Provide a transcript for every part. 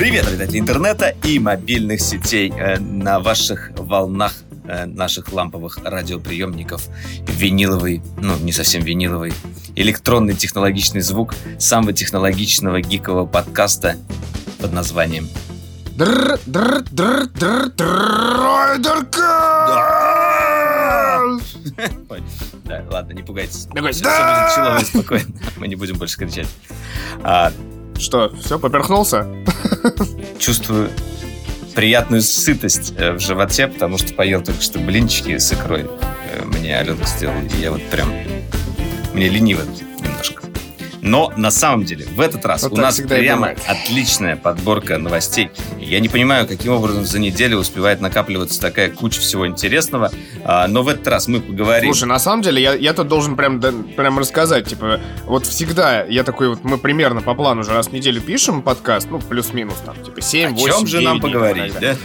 Привет, обитатели интернета и мобильных сетей э, на ваших волнах э, наших ламповых радиоприемников. Виниловый, ну не совсем виниловый, электронный технологичный звук самого технологичного гикового подкаста под названием Ой, Да, ладно, не пугайтесь. Все будет человек спокойно. Мы не будем больше кричать. Что, все, поперхнулся? чувствую приятную сытость э, в животе, потому что поел только что блинчики с икрой. Э, Мне Алена сделала, и я вот прям... Мне лениво немножко. Но на самом деле в этот раз Вот у нас прямо отличная подборка новостей. Я не понимаю, каким образом за неделю успевает накапливаться такая куча всего интересного. А, но в этот раз мы поговорим... Слушай, на самом деле, я, я тут должен прям, да, прям рассказать, типа, вот всегда я такой вот, мы примерно по плану уже раз в неделю пишем подкаст, ну, плюс-минус там, типа, 7, о 8, чем же нам 9 дней поговорить, да?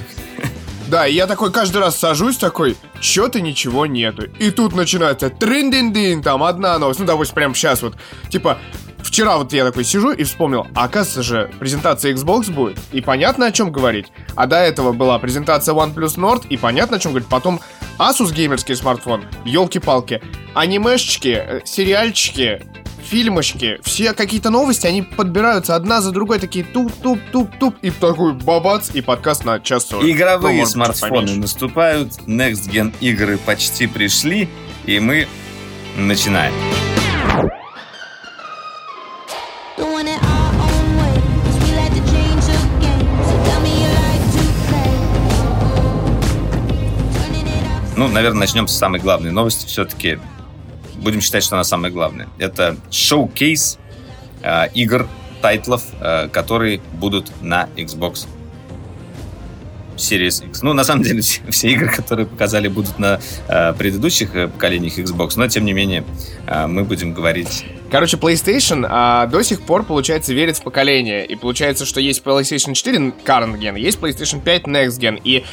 Да, я такой каждый раз сажусь такой, чё-то ничего нету. И тут начинается трин-дин-дин, там одна новость, ну, допустим, прямо сейчас вот, типа, Вчера вот я такой сижу и вспомнил, а оказывается же презентация Xbox будет, и понятно о чем говорить. А до этого была презентация OnePlus Nord, и понятно о чем говорить. Потом Asus геймерский смартфон, елки-палки, анимешечки, э, сериальчики, фильмочки, все какие-то новости, они подбираются одна за другой, такие туп-туп-туп-туп, и такой бабац, и подкаст на час сорок. Ну, Игровые может быть, чуть смартфоны наступают, Next Gen игры почти пришли, и мы начинаем. Ну, наверное, начнем с самой главной новости. Все-таки будем считать, что она самая главная. Это шоу-кейс э, игр, тайтлов, э, которые будут на Xbox Series X. Ну, на самом деле, все, все игры, которые показали, будут на э, предыдущих э, поколениях Xbox, но, тем не менее, э, мы будем говорить... Короче, PlayStation а, до сих пор, получается, верит в поколение. И получается, что есть PlayStation 4 current gen, есть PlayStation 5 next gen. И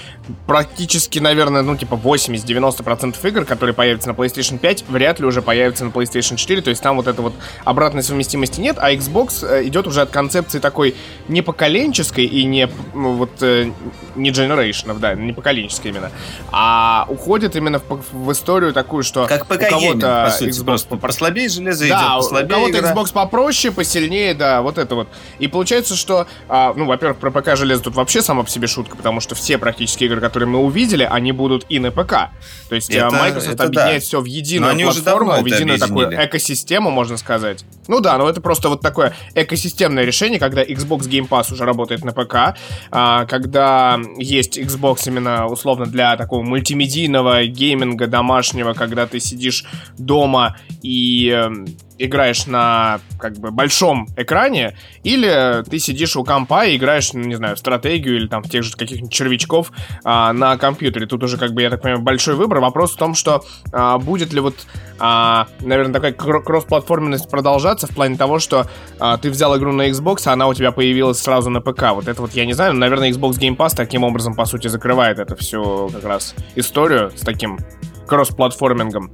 практически, наверное, ну, типа 80-90% игр, которые появятся на PlayStation 5, вряд ли уже появятся на PlayStation 4. То есть там вот этой вот обратной совместимости нет. А Xbox э, идет уже от концепции такой не поколенческой и не ну, вот э, не generationов, да, не поколенческой именно, а уходит именно в, в историю такую, что Как у кого-то по сути. Xbox Просто послабее железо да, идет, у послабее кого-то игра. Xbox попроще, посильнее, да, вот это вот. И получается, что, а, ну, во-первых, про ПК железо тут вообще сама по себе шутка, потому что все практически игры, которые мы увидели, они будут и на ПК. То есть а, Это- Microsoft это объединяет да. все в единую Но платформу, в единую такую экосистему, можно сказать. Ну да, но это просто вот такое экосистемное решение, когда Xbox Game Pass уже работает на ПК, а, когда есть Xbox именно условно для такого мультимедийного гейминга домашнего, когда ты сидишь дома и эм, играешь на как бы большом экране, или ты сидишь у компа и играешь, ну, не знаю, в стратегию или там в тех же каких-нибудь червячков а, на компьютере. Тут уже, как бы, я так понимаю, большой выбор. Вопрос в том, что а, будет ли вот, а, наверное, такая кро- кросс-платформенность продолжаться в плане того, что а, ты взял игру на Xbox, а она у тебя появилась сразу на ПК. Вот это вот я не знаю, но, наверное, Xbox Game Pass таким образом, по сути, закрывает это всю как раз историю с таким кросс-платформингом.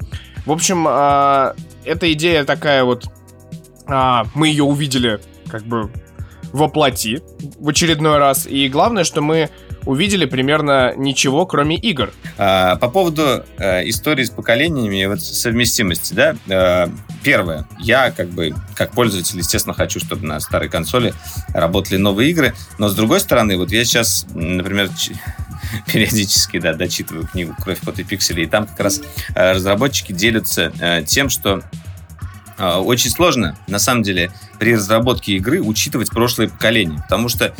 В общем, а, эта идея такая вот, а, мы ее увидели как бы воплоти в очередной раз. И главное, что мы увидели примерно ничего, кроме игр. А, По поводу э, истории с поколениями и вот совместимости, да, э, первое, я как бы, как пользователь, естественно, хочу, чтобы на старой консоли работали новые игры, но с другой стороны, вот я сейчас, например, периодически, да, дочитываю книгу «Кровь, пот и пиксели», и там как раз э, разработчики делятся э, тем, что э, очень сложно, на самом деле, при разработке игры учитывать прошлое поколение, потому что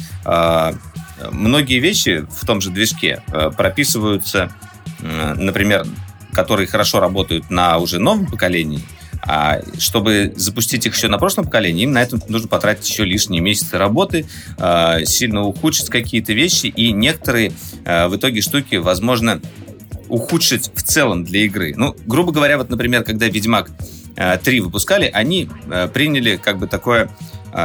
многие вещи в том же движке прописываются, например, которые хорошо работают на уже новом поколении, а чтобы запустить их еще на прошлом поколении, им на это нужно потратить еще лишние месяцы работы, э, сильно ухудшить какие-то вещи, и некоторые э, в итоге штуки, возможно, ухудшить в целом для игры. Ну, грубо говоря, вот, например, когда Ведьмак э, 3 выпускали, они приняли как бы такое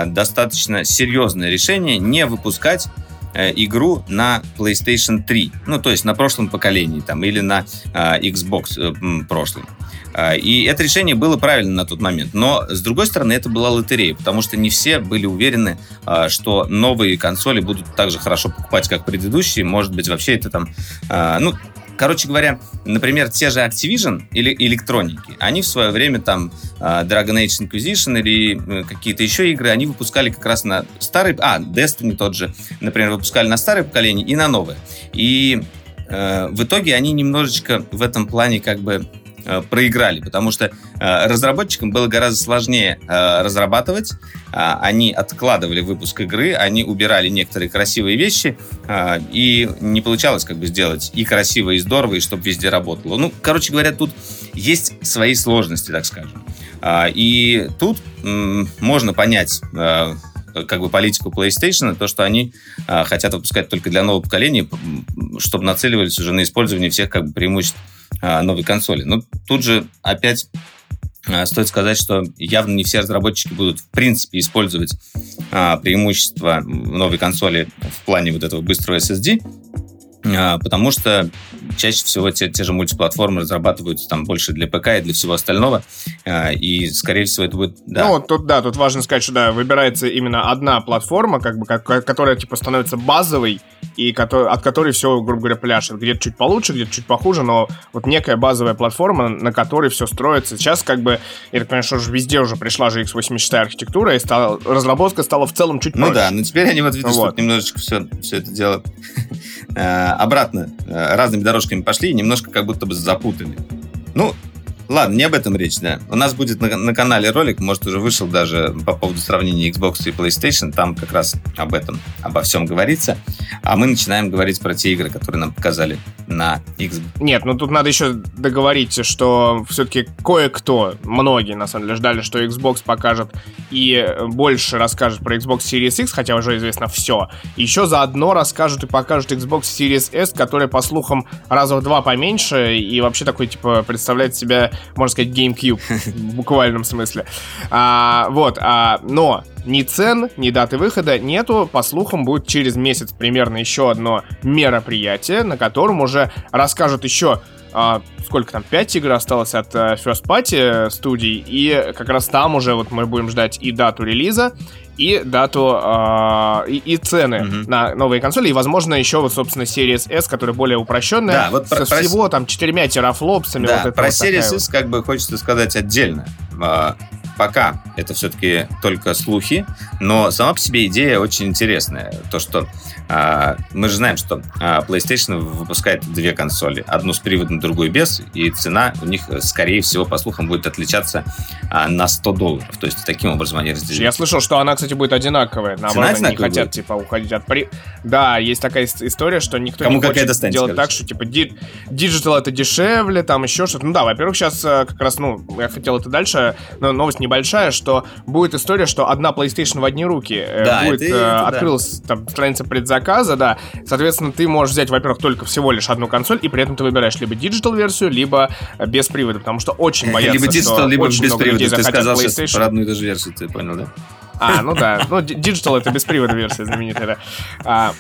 достаточно серьезное решение не выпускать э, игру на PlayStation 3. Ну, то есть на прошлом поколении там, или на э, Xbox э, прошлом. А, И это решение было правильно на тот момент. Но, с другой стороны, это была лотерея, потому что не все были уверены, а, что новые консоли будут так же хорошо покупать, как предыдущие. Может быть, вообще это там... а, Ну, Короче говоря, например, те же Activision или электроники, они в свое время там Dragon Age Inquisition или э, какие-то еще игры, они выпускали как раз на старый, а, Destiny тот же, например, выпускали на старое поколение и на новое. И э, в итоге они немножечко в этом плане как бы проиграли, потому что э, разработчикам было гораздо сложнее э, разрабатывать, они откладывали выпуск игры, они убирали некоторые красивые вещи, и не получалось как бы сделать и красиво, и здорово, и чтобы везде работало. Ну, короче говоря, тут есть свои сложности, так скажем. И тут можно понять э, как бы политику PlayStation, то, что они хотят выпускать только для нового поколения, чтобы нацеливались уже на использование всех как бы преимуществ новой консоли. Но тут же опять а, стоит сказать, что явно не все разработчики будут в принципе использовать а, преимущества новой консоли в плане вот этого быстрого SSD, а, потому что чаще всего те, те же мультиплатформы разрабатываются там больше для ПК и для всего остального, а, и скорее всего это будет... Да, Ну, тут, да, тут важно сказать, что, да, выбирается именно одна платформа, как бы, как- которая, типа, становится базовой, и от которой все, грубо говоря, пляшет. Где-то чуть получше, где-то чуть похуже, но вот некая базовая платформа, на которой все строится. Сейчас, как бы, я так понимаю, что уже везде уже пришла же x86 архитектура, и стала, разработка стала в целом чуть Ну проще. да, но теперь они вот видишь, Вот. тут немножечко все, все это дело э, обратно э, разными дорожками пошли и немножко как будто бы запутали. Ну, ладно, не об этом речь, да. У нас будет на, на канале ролик, может, уже вышел даже по поводу сравнения Xbox и PlayStation, там как раз об этом, обо всем говорится. А мы начинаем говорить про те игры, которые нам показали на Xbox. Нет, ну тут надо еще договорить, что все-таки кое-кто, многие на самом деле ждали, что Xbox покажет и больше расскажет про Xbox Series X, хотя уже известно все. Еще заодно расскажут и покажут Xbox Series S, которая, по слухам, раза в два поменьше и вообще такой, типа, представляет себя, можно сказать, GameCube в буквальном смысле. А, вот, а, но ни цен, ни даты выхода нету. По слухам, будет через месяц примерно еще одно мероприятие, на котором уже расскажут еще а, сколько там, 5 игр осталось от э, First Party студий, и как раз там уже вот мы будем ждать и дату релиза, и дату, а, и, и цены Мгм. на новые консоли, и, возможно, еще вот, собственно, Series S, которая более упрощенная, Да, вот со про- про- всего там четырьмя терафлопсами. Да, вот про вот Series вот. S как бы хочется сказать отдельно. Пока это все-таки только слухи, но сама по себе идея очень интересная. То, что а, мы же знаем, что а, PlayStation выпускает две консоли. Одну с приводом, другую без, и цена у них, э, скорее всего, по слухам, будет отличаться а, на 100 долларов. То есть таким образом они разделили. Я слышал, что она, кстати, будет одинаковая. Наоборот, они не одинаковая хотят, будет? типа, уходить от при... Да, есть такая ис- история, что никто Кому не хочет делать так, короче. что, типа, di- digital это дешевле, там еще что-то. Ну да, во-первых, сейчас как раз, ну, я хотел это дальше, но новость небольшая, что будет история, что одна PlayStation в одни руки. э, Да, будет, это- э, это да. открылась там страница предзаказа, да. Соответственно, ты можешь взять, во-первых, только всего лишь одну консоль, и при этом ты выбираешь либо digital-версию, либо э, без привода, потому что очень боятся, либо что digital, либо очень без много привода. людей Ты сказал сейчас PlayStation. про одну и ту же версию, ты понял, да? А, ну да. Ну, Digital это без привода версия знаменитая, да. А,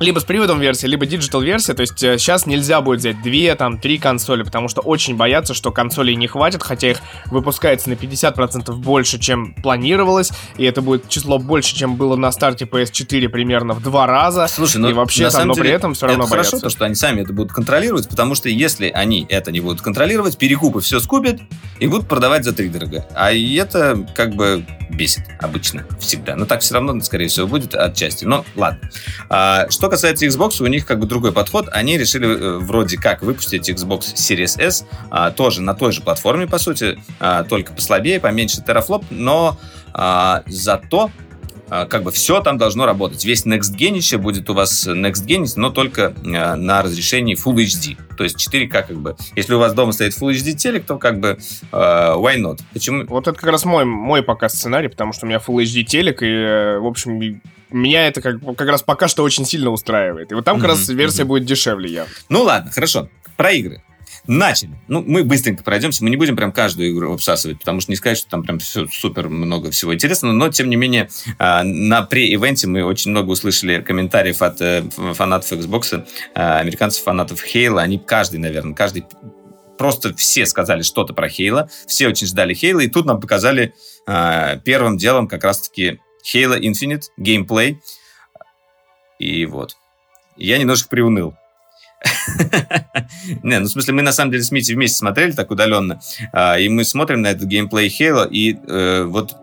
либо с приводом версия, либо digital версия. То есть э, сейчас нельзя будет взять две, там, три консоли, потому что очень боятся, что консолей не хватит, хотя их выпускается на 50% больше, чем планировалось, и это будет число больше, чем было на старте PS4 примерно в два раза. Слушай, ну и вообще там, но деле, при этом все равно это хорошо, боятся. то, что они сами это будут контролировать, потому что если они это не будут контролировать, перекупы все скупят и будут продавать за три дорого. А это как бы бесит обычно, всегда. Но так все равно, скорее всего, будет отчасти. Но ладно. А, что касается Xbox, у них как бы другой подход. Они решили э, вроде как выпустить Xbox Series S а, тоже на той же платформе, по сути, а, только послабее, поменьше терафлоп, но а, зато как бы все там должно работать. Весь Next Gen будет у вас Next Gen, но только а, на разрешении Full HD. То есть 4К как бы. Если у вас дома стоит Full HD телек, то как бы а, why not? Почему? Вот это как раз мой, мой пока сценарий, потому что у меня Full HD телек, и, э, в общем, меня это как, как раз пока что очень сильно устраивает. И вот там как Мгм, раз версия мгм. будет дешевле я. Ну ладно, хорошо. Про игры. Начали. Ну, мы быстренько пройдемся. Мы не будем прям каждую игру обсасывать, потому что не сказать, что там прям все супер много всего интересного. Но, тем не менее, а, на pre-ивенте мы очень много услышали комментариев от э, фанатов Xbox, а, американцев, фанатов Halo. Они каждый, наверное, каждый просто все сказали что-то про Хейла, все очень ждали Хейла, и тут нам показали э, первым делом как раз-таки Halo Infinite, геймплей. И вот. Я немножко приуныл. Не, ну в смысле, мы на самом деле с Мити вместе смотрели так удаленно, а, и мы смотрим на этот геймплей Halo, и э, вот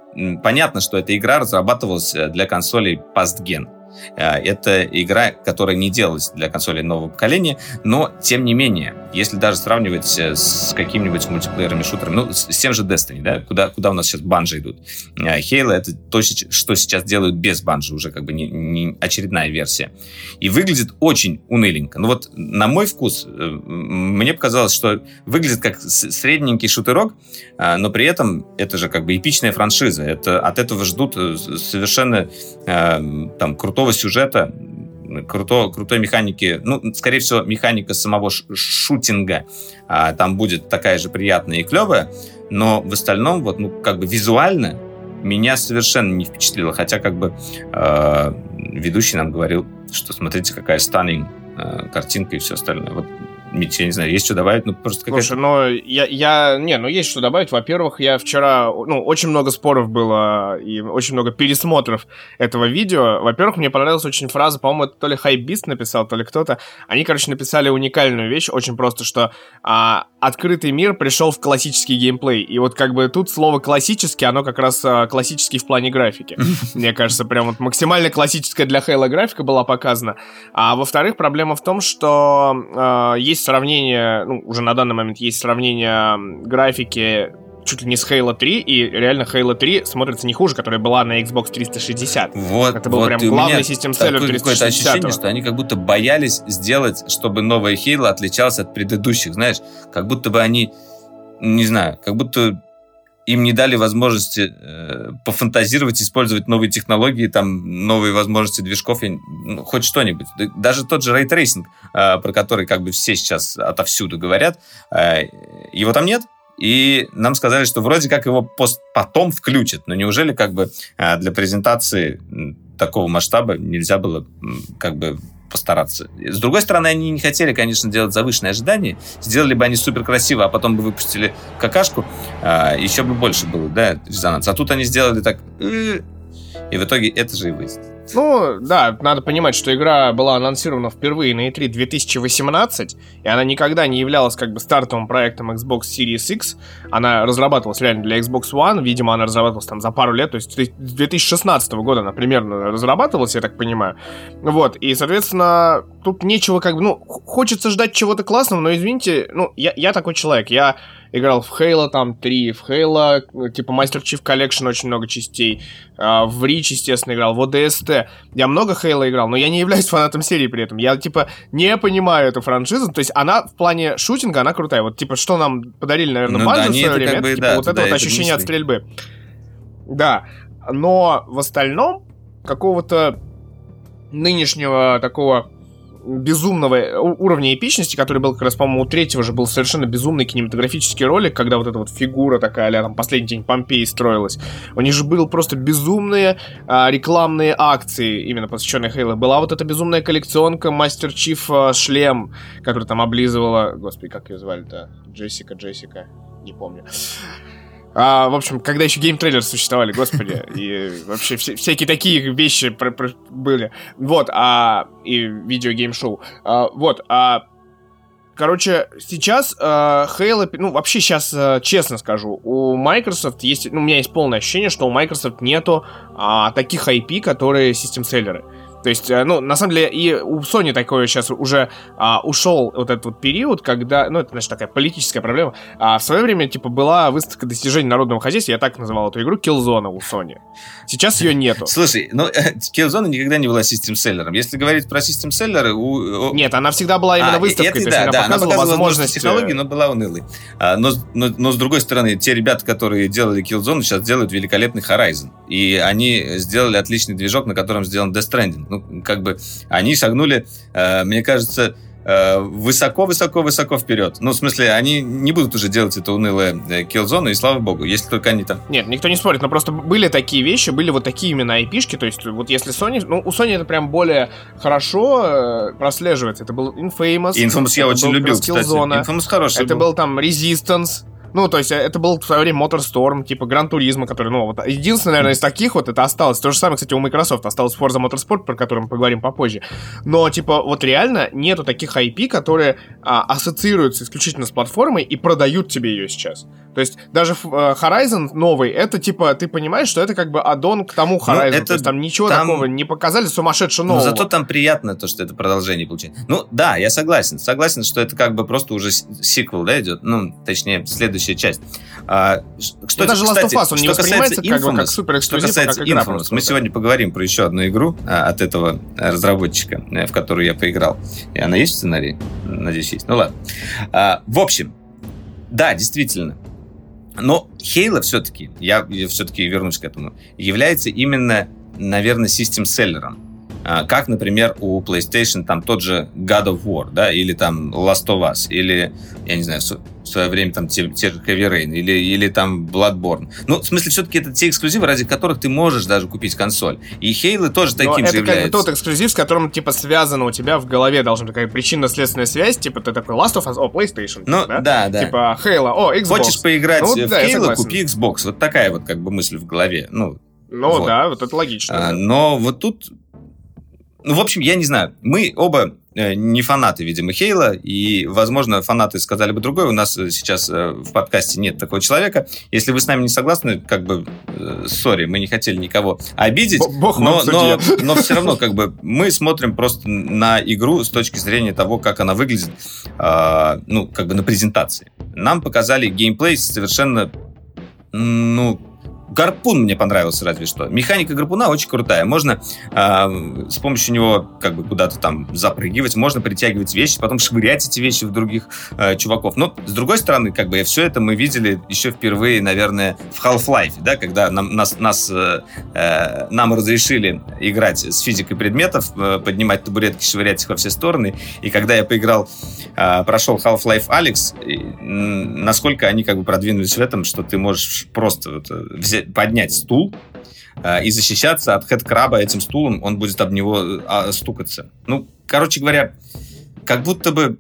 понятно, что эта игра разрабатывалась э, для консолей Past-Gen. Э, это игра, которая не делалась для консолей нового поколения, но, тем не менее, если даже сравнивать э, с какими-нибудь мультиплеерами, шутерами, ну, с тем же Destiny, да, куда, куда у нас сейчас банжи идут. Э, Halo — это то, что сейчас делают без банжи, уже как бы не, не очередная версия. И выглядит очень уныленько. Ну вот, на мой вкус, мне показалось, что выглядит как средненький шутерок, но при этом это же как бы эпичная франшиза. Это, от этого ждут совершенно там крутого крутого сюжета, круто, крутой механики, ну, скорее всего, механика самого шутинга а, там будет такая же приятная и клевая, но в остальном, вот, ну, как бы визуально меня совершенно не впечатлило, хотя как бы э, ведущий нам говорил, что смотрите, какая станинг э, картинка и все остальное. Вот я не знаю, есть что добавить, ну просто какая-то... Слушай, ну я, я, не, ну есть что добавить. Во-первых, я вчера, ну, очень много споров было и очень много пересмотров этого видео. Во-первых, мне понравилась очень фраза, по-моему, это то ли Хайбист написал, то ли кто-то. Они, короче, написали уникальную вещь, очень просто, что а, открытый мир пришел в классический геймплей. И вот как бы тут слово классический, оно как раз а, классический в плане графики. Мне кажется, прям вот максимально классическая для Хейла графика была показана. А во-вторых, проблема в том, что есть есть сравнение, ну, уже на данный момент есть сравнение графики чуть ли не с Halo 3, и реально Halo 3 смотрится не хуже, которая была на Xbox 360. Вот, Это был вот, прям главный систем селлер 360. Какое-то ощущение, что они как будто боялись сделать, чтобы новая Halo отличалась от предыдущих, знаешь, как будто бы они, не знаю, как будто им не дали возможности э, пофантазировать, использовать новые технологии, там, новые возможности движков, я, ну, хоть что-нибудь. Даже тот же ray tracing, э, про который как бы все сейчас отовсюду говорят, э, его там нет. И нам сказали, что вроде как его пост потом включат. Но неужели как бы э, для презентации такого масштаба нельзя было как бы постараться. С другой стороны, они не хотели, конечно, делать завышенные ожидания. Сделали бы они супер красиво, а потом бы выпустили какашку, а, еще бы больше было, да, резонанс. А тут они сделали так... И в итоге это же и выйдет. Ну, да, надо понимать, что игра была анонсирована впервые на E3 2018, и она никогда не являлась как бы стартовым проектом Xbox Series X. Она разрабатывалась реально для Xbox One, видимо, она разрабатывалась там за пару лет, то есть с 2016 года она примерно разрабатывалась, я так понимаю. Вот, и, соответственно, тут нечего как бы, ну, хочется ждать чего-то классного, но, извините, ну, я, я такой человек, я играл в Halo там 3, в Halo, ну, типа Master Chief Collection очень много частей, а, в Reach, естественно, играл, в ODST. Я много Halo играл, но я не являюсь фанатом серии при этом. Я, типа, не понимаю эту франшизу, то есть она в плане шутинга, она крутая. Вот, типа, что нам подарили, наверное, ну, Банжи да, в свое время, как бы, типа, да, вот это вот ощущение от стрельбы. Да, но в остальном какого-то нынешнего такого безумного уровня эпичности, который был как раз, по-моему, у третьего же был совершенно безумный кинематографический ролик, когда вот эта вот фигура такая, а там последний день Помпеи строилась. У них же был просто безумные а, рекламные акции, именно посвященные Halo. Была вот эта безумная коллекционка Master Chief а, шлем, который там облизывала... Господи, как ее звали-то? Джессика, Джессика, не помню. А, в общем, когда еще GameTrailers существовали, господи, и вообще вся, всякие такие вещи про, про, были. Вот, а, и видео-гейм-шоу. А, вот, а, Короче, сейчас э, Halo, ну, вообще сейчас, э, честно скажу, у Microsoft есть, ну, у меня есть полное ощущение, что у Microsoft нету э, таких IP, которые систем-селлеры. То есть, э, ну, на самом деле, и у Sony такое сейчас уже а, ушел вот этот вот период, когда, ну, это, значит, такая политическая проблема. А в свое время, типа, была выставка достижений народного хозяйства, я так называл эту игру, Killzone у Sony. Сейчас ее нету. Слушай, ну, Killzone никогда не была систем-селлером. Если говорить про систем-селлеры... У... Нет, она всегда была именно а, выставкой, это, то да, она, да, показывала она возможности... технологии, но была унылой. А, но, но, но, с другой стороны, те ребята, которые делали Killzone, сейчас делают великолепный Horizon. И они сделали отличный движок, на котором сделан Death Stranding ну, как бы, они шагнули, э, мне кажется, э, высоко-высоко-высоко вперед. Ну, в смысле, они не будут уже делать это унылое э, Killzone, и слава богу, если только они там... Нет, никто не спорит, но просто были такие вещи, были вот такие именно IP-шки, то есть вот если Sony... Ну, у Sony это прям более хорошо э, прослеживается. Это был Infamous. Infamous я очень был любил, кстати. Infamous хороший Это был там Resistance. Ну, то есть, э, это был в свое время Motorstorm, типа Гран Туризма, который, ну, вот, единственное, наверное, из таких вот это осталось. То же самое, кстати, у Microsoft осталось Forza Motorsport, про который мы поговорим попозже. Но, типа, вот реально нету таких IP, которые а, ассоциируются исключительно с платформой и продают тебе ее сейчас. То есть, даже э, Horizon новый, это, типа, ты понимаешь, что это как бы аддон к тому Horizon. это- то есть, там ничего там- такого не показали сумасшедшего Но нового. зато там приятно то, что это продолжение получается. Ну, да, я согласен. Согласен, что это как бы просто уже сиквел, да, идет. Ну, точнее, следующая часть. А, что, Ну, даже Last кстати, of Us, он не воспринимается как бы как Infamous, супер Что а касается как игра Infamous, просто, мы да. сегодня поговорим про еще одну игру а, от этого э, разработчика, э, в которую я поиграл. И она есть в сценарии? Надеюсь, есть. Ну ладно. А, в общем, да, действительно. Но Halo все-таки, я, все-таки вернусь к этому, является именно, наверное, систем-селлером. А, Как, например, у PlayStation там тот же God of War, да, или там Last of Us, или, я не знаю, в свое время там те, те же Heavy Rain, или, или там Bloodborne. Ну, в смысле, все-таки это те эксклюзивы, ради которых ты можешь даже купить консоль. И Halo тоже Но таким это же как бы является. тот эксклюзив, с которым, типа, связано у тебя в голове должна быть такая причинно-следственная связь, типа, ты такой Last of Us, о, PlayStation, Ну, да? да, да. Типа, Halo, о, Xbox. Хочешь поиграть Ну, в да, Halo, купи Xbox. Вот такая вот как бы мысль в голове. Ну, Ну, Вот. да, вот это логично. А, да. но вот тут... Ну, в общем, я не знаю. Мы оба э, не фанаты, видимо, Хейла, и, возможно, фанаты сказали бы другое. У нас э, сейчас э, в подкасте нет такого человека. Если вы с нами не согласны, как бы, сори, мы не хотели никого обидеть, Бог но, но, но все равно, как бы, мы смотрим просто на игру с точки зрения того, как она выглядит, а, ну, как бы на презентации. Нам показали геймплей совершенно, ну, Гарпун мне понравился разве что. Механика гарпуна очень крутая. Можно а, с помощью него как бы куда-то там запрыгивать, можно притягивать вещи, потом швырять эти вещи в других э, чуваков. Но с другой стороны, как бы все это мы видели еще впервые, наверное, в Half-Life, да, когда нам, нас, нас, э, э, нам разрешили играть с физикой предметов, э, поднимать табуретки, швырять их во все стороны. И когда я поиграл, э, прошел Half-Life Alex, и, насколько они как бы продвинулись в этом, что ты можешь просто вот, э, взять, поднять стул, э, и защищаться от хедкраба этим стулом, он будет об него э, а, стукаться. Ну, короче говоря, как будто бы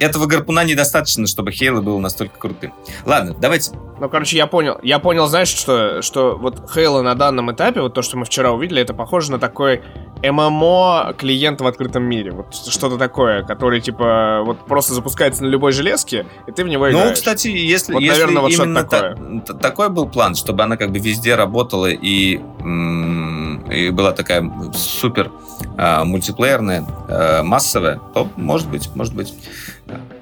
этого гарпуна недостаточно, чтобы Хейла был настолько крутым. Ладно, давайте. Ну, короче, я понял. Я понял, знаешь, что, что вот Halo на данном этапе, вот то, что мы вчера увидели, это похоже на такой ММО клиент в открытом мире. Вот что-то такое, который, типа, вот просто запускается на любой железке, и ты в него играешь. Ну, кстати, если, Вот, если наверное, вот именно такое. та- такой был план, чтобы она как бы везде работала и, и была такая супер а, мультиплеерная, а, массовая, то может быть, может быть.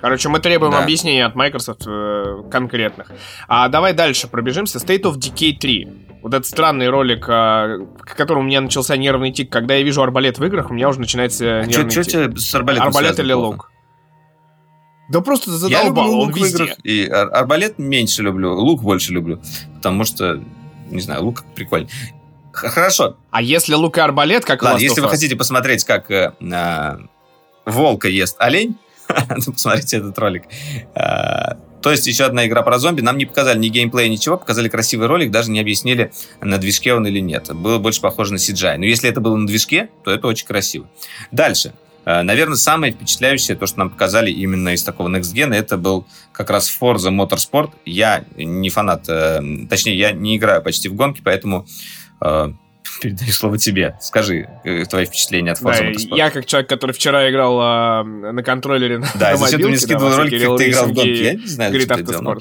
Короче, мы требуем Да. объяснений от Microsoft э, конкретных. А давай дальше пробежимся. State of Decay 3. Вот этот странный ролик, а, к которому у меня начался нервный тик. Когда я вижу арбалет в играх, у меня уже начинается А нервный что тик. тебе с арбалетом Арбалет или плохо? лук? Да просто Я задолбал, люблю он лук в везде. играх. И ар- арбалет меньше люблю, лук больше люблю. Потому что, не знаю, лук прикольный. Хорошо. А если лук и арбалет, как в Ладно, если вы хотите посмотреть, как э, а, волка ест олень, посмотрите этот ролик. А, То есть еще одна игра про зомби. Нам не показали ни геймплея, ничего. Показали красивый ролик, даже не объяснили, на движке он или нет. Было больше похоже на CGI. Но если это было на движке, то это очень красиво. Дальше. Э, Наверное, самое впечатляющее, то, что нам показали именно из такого Next Gen, это был как раз Forza Motorsport. Я не фанат, э, точнее, я не играю почти в гонки, поэтому э, передаю слово тебе. Скажи э, твои впечатления от Forza Да, Motorsport. я как человек, который вчера играл а, на контроллере на, Да, на и зачем ты мобилке, мне скидывал да, ролик, Кирилл как ты играл в гонки? Я не знаю, говорит что ты делал.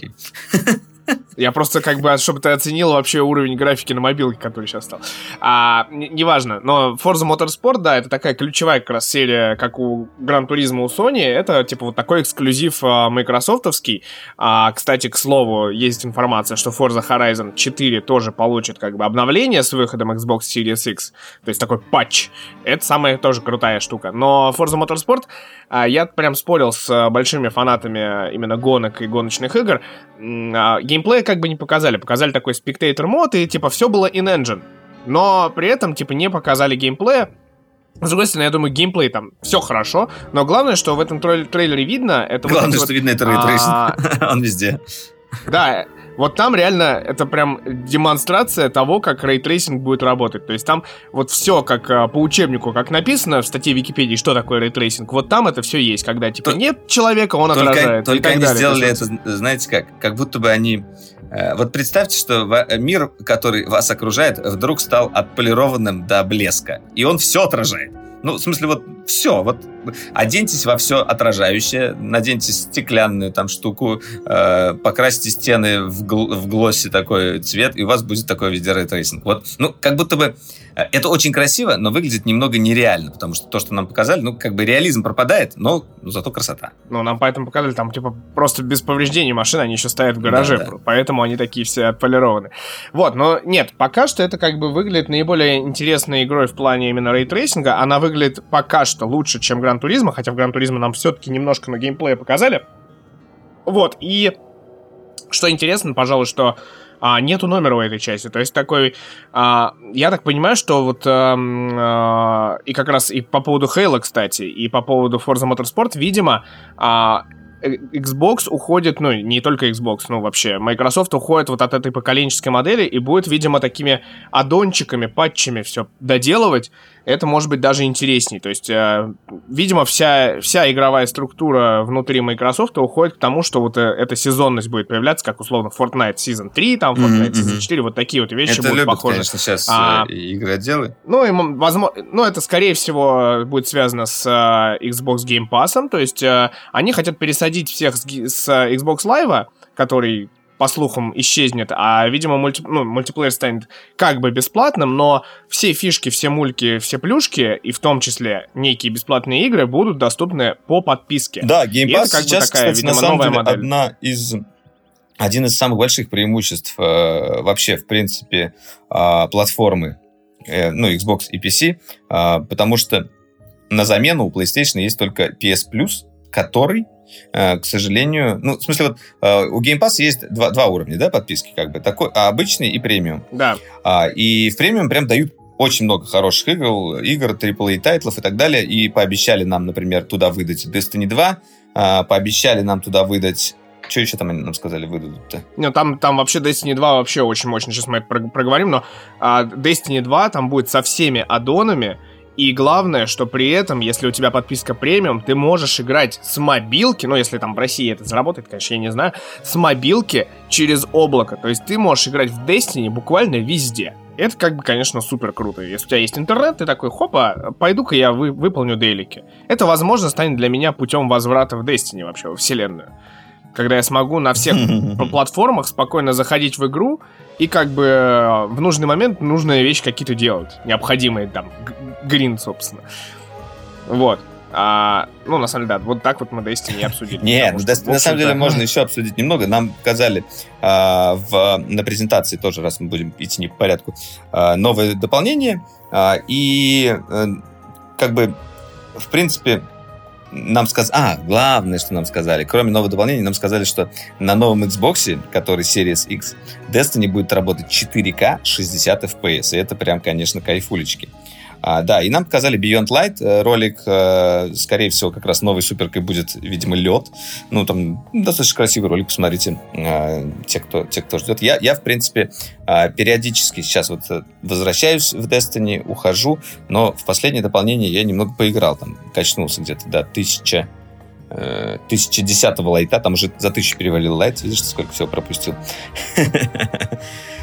Я просто как бы, чтобы ты оценил вообще уровень графики на мобилке, который сейчас стал. А, неважно, но Forza Motorsport, да, это такая ключевая как раз серия, как у Gran Turismo у Sony, это типа вот такой эксклюзив а, майкрософтовский. А, кстати, к слову, есть информация, что Forza Horizon 4 тоже получит как бы обновление с выходом Xbox Series X, то есть такой патч. Это самая тоже крутая штука. Но Forza Motorsport, а, я прям спорил с большими фанатами именно гонок и гоночных игр, а, геймплея как бы не показали. Показали такой spectator mode, и типа все было in-engine. Но при этом, типа, не показали геймплея. С другой стороны, я думаю, геймплей там все хорошо, но главное, что в этом трой- трейлере видно, это вот Главное, эти что вот, видно, это а, ray tracing. Он везде. Да, вот там реально это прям демонстрация того, как ray tracing будет работать. То есть там вот все как а, по учебнику, как написано в статье Википедии, что такое ray tracing. Вот там это все есть, когда типа То- нет человека, он Только, отражает. только они далее. сделали То это, есть, знаете как? Как будто бы они... э, Вот представьте, что ва- мир, который вас окружает, вдруг стал отполированным до блеска. И он все отражает. Ну, в смысле, вот все. Вот оденьтесь во все отражающее, наденьте стеклянную там штуку, э, покрасьте стены в, гл- в глоссе такой цвет, и у вас будет такой везде ray tracing. Вот, ну, как будто бы э, это очень красиво, но выглядит немного нереально, потому что то, что нам показали, ну, как бы реализм пропадает, но ну, зато красота. Ну, нам поэтому показали, там, типа, просто без повреждений машины они еще стоят в гараже, Да, да. поэтому они такие все отполированы. Вот, но нет, пока что это как бы выглядит наиболее интересной игрой в плане именно ray tracing а. Она выглядит пока что лучше, чем Gran Turismo, хотя в Gran Turismo нам все-таки немножко на геймплее показали. Вот, и что интересно, пожалуй, что а, нету номера у этой части. То есть такой... а, я так понимаю, что вот... ам, а, и как раз и по поводу Halo, кстати, и по поводу Forza Motorsport, видимо, а, э, Xbox уходит, ну, не только Xbox, ну, вообще, Microsoft уходит вот от этой поколенческой модели и будет, видимо, такими аддончиками, патчами все доделывать. Это может быть даже интересней. То есть, э, видимо, вся, вся игровая структура внутри Microsoft уходит к тому, что вот э, эта сезонность будет появляться, как условно Fortnite Season 3, там Fortnite Мгм, Season мгм. 4, вот такие вот вещи это будут любят, похожи. конечно, сейчас А, э, игроделы. Ну, и, возможно, ну, это, скорее всего, будет связано с э, Xbox Game Pass, то есть э, они хотят пересадить всех с, с, э, Xbox Live, который, по слухам, исчезнет, а, видимо, мульти- ну, мультиплеер станет как бы бесплатным, но все фишки, все мульки, все плюшки, и в том числе некие бесплатные игры, будут доступны по подписке. Да, Game И это Pass как бы сейчас, такая, кстати, видимо, на самом новая деле модель. одна из один из самых больших преимуществ э, вообще, в принципе, э, платформы, э, ну, Xbox и PC, э, потому что на замену у PlayStation есть только PS Plus, который, к сожалению, ну, в смысле, вот э, у Game Pass есть два, два уровня, да, подписки, как бы, такой, а обычный и премиум. Да. А, и в премиум прям дают очень много хороших игр, игр, AAA тайтлов и так далее. И пообещали нам, например, туда выдать Destiny 2, а, пообещали нам туда выдать... Что еще там они нам сказали выдадут-то? Ну, там, там вообще Destiny 2 вообще очень мощно, сейчас мы это прог- проговорим, но а, Destiny 2 там будет со всеми аддонами, и главное, что при этом, если у тебя подписка премиум, ты можешь играть с мобилки, ну, если там в России это заработает, конечно, я не знаю, с мобилки через облако. То есть ты можешь играть в Destiny буквально везде. Это как бы, конечно, супер круто. Если у тебя есть интернет, ты такой, хопа, пойду-ка я вы- выполню дейлики. Это, возможно, станет для меня путем возврата в Destiny вообще, во вселенную. Когда я смогу на всех платформах спокойно заходить в игру и как бы э, в нужный момент нужные вещи какие-то делать. Необходимые там. Грин, собственно. Вот. А, ну, на самом деле, да, вот так вот мы Destiny не обсудили. Нет, ну, что, да, в на самом деле можно еще обсудить немного. Нам показали а, в, на презентации тоже, раз мы будем идти не по порядку, а, новое дополнение. А, и э, как бы, в принципе, нам сказали... А, главное, что нам сказали. Кроме нового дополнения, нам сказали, что на новом Xbox, который Series X, Destiny будет работать 4К 60 FPS. И это прям, конечно, кайфулечки. А, да, и нам показали Beyond Light э, ролик. э, скорее всего, как раз новой суперкой будет, видимо, лед. Ну, там достаточно красивый ролик, посмотрите, э, те, кто, те, кто ждет. Я, я, в принципе, э, периодически сейчас вот э, возвращаюсь в Destiny, ухожу, но в последнее дополнение я немного поиграл, там, качнулся где-то до 1000 э, 1010 лайта, там уже за 1000 перевалил лайт, видишь, сколько всего пропустил.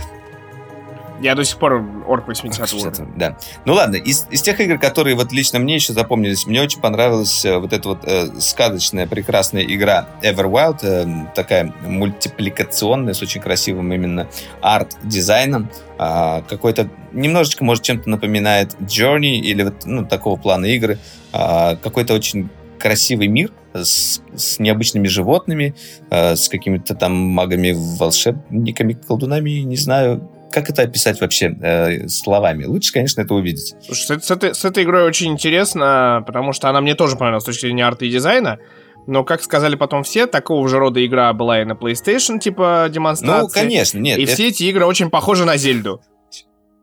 Я до сих пор орк 80 уровня. 60, да. Ну ладно, из, из тех игр, которые вот лично мне еще запомнились, мне очень понравилась э, вот эта вот э, сказочная, прекрасная игра Everwild, э, такая мультипликационная, с очень красивым именно арт-дизайном. А, какой-то немножечко, может, чем-то напоминает Journey или вот ну, такого плана игры. А, какой-то очень красивый мир с, с необычными животными, э, с какими-то там магами, волшебниками, колдунами, не знаю, как это описать вообще э, словами? Лучше, конечно, это увидеть. Слушай, с, этой- с этой, с этой игрой очень интересно, потому что она мне тоже понравилась с точки зрения арта и дизайна. Но, как сказали потом все, такого же рода игра была и на PlayStation, типа демонстрация. Ну, конечно, нет. и это- все эти игры очень похожи на Зельду.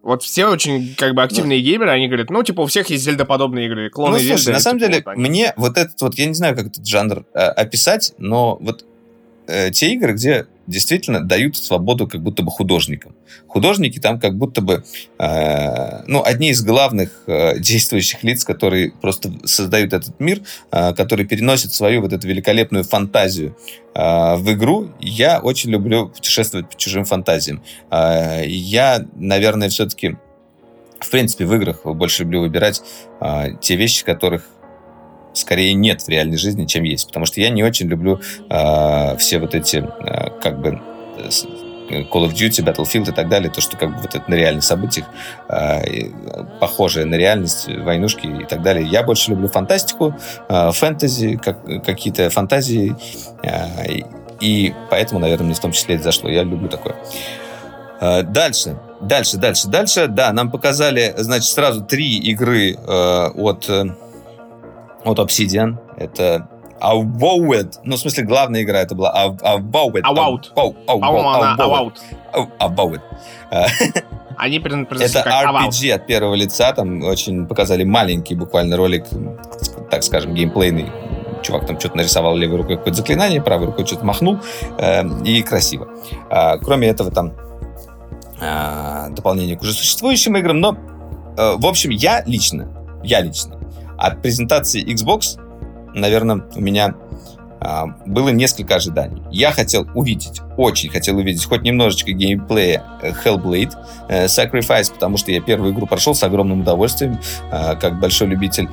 Вот все очень, как бы, активные геймеры, они говорят, ну, типа, у всех есть зельдоподобные игры, клоны Ну, слушай, Зельды, на самом типа, деле, вот они. мне вот этот вот, я не знаю, как этот жанр э, описать, но вот э, те игры, где действительно дают свободу как будто бы художникам. Художники там как будто бы, э, ну, одни из главных э, действующих лиц, которые просто создают этот мир, э, которые переносят свою вот эту великолепную фантазию э, в игру. Я очень люблю путешествовать по чужим фантазиям. Э, я, наверное, все-таки в принципе, в играх больше люблю выбирать э, те вещи, которых скорее нет в реальной жизни, чем есть. Потому что я не очень люблю э, все вот эти, э, как бы, э, с- Call of Duty, Battlefield и так далее, то, что как бы вот это на реальных событиях, э, и, э, похожее на реальность, войнушки и так далее. Я больше люблю фантастику, э, фэнтези, как, какие-то фантазии, э, и, поэтому, наверное, мне в том числе это зашло. Я люблю такое. Э, Дальше, дальше, дальше, дальше. Да, нам показали, значит, сразу три игры э, от, э, от Obsidian. Это Avowed. Ну, в смысле, главная игра это была Av- Avowed. Avowed. Ав- Ав- По-моему, она Avowed. Avowed. Ав- Avowed. Э, Они произносят Это. RPG от первого лица. Там очень показали маленький буквально ролик, так скажем, геймплейный. Чувак там что-то нарисовал левой рукой какое-то заклинание, правой рукой что-то махнул. э, и красиво. А, Кроме этого, там а, дополнение к уже существующим играм. Но, э, в общем, я лично, я лично от презентации Xbox, наверное, у меня а, было несколько ожиданий. Я хотел увидеть, очень хотел увидеть хоть немножечко геймплея э, Hellblade э, Sacrifice, потому что я первую игру прошел с огромным удовольствием, а, как большой любитель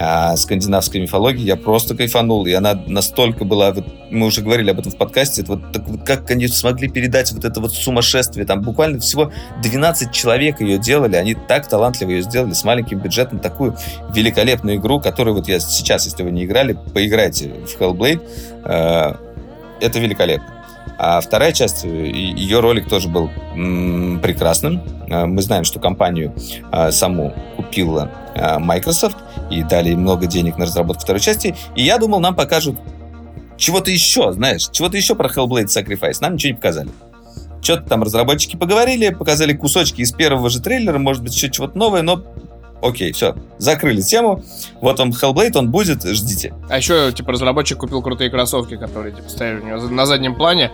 а, скандинавской мифологии, я просто кайфанул, и она настолько была, вот, мы уже говорили об этом в подкасте, вот, так вот как они смогли передать вот это вот сумасшествие, там буквально всего 12 человек ее делали, они так талантливо ее сделали, с маленьким бюджетом, такую великолепную игру, которую вот я сейчас, если вы не играли, поиграйте в Hellblade, Э, это великолепно. А вторая часть, э, ее ролик тоже был прекрасным. Э, Мы знаем, что компанию э, саму купила э, Microsoft и дали много денег на разработку второй части. И я думал, нам покажут чего-то еще, знаешь, чего-то еще про Hellblade Sacrifice. Нам ничего не показали. Что-то там разработчики поговорили, показали кусочки из первого же трейлера, может быть, еще чего-то новое, но окей, все, закрыли тему. Вот он Hellblade, он будет, ждите. А еще, типа, разработчик купил крутые кроссовки, которые, типа, стояли у него на заднем плане.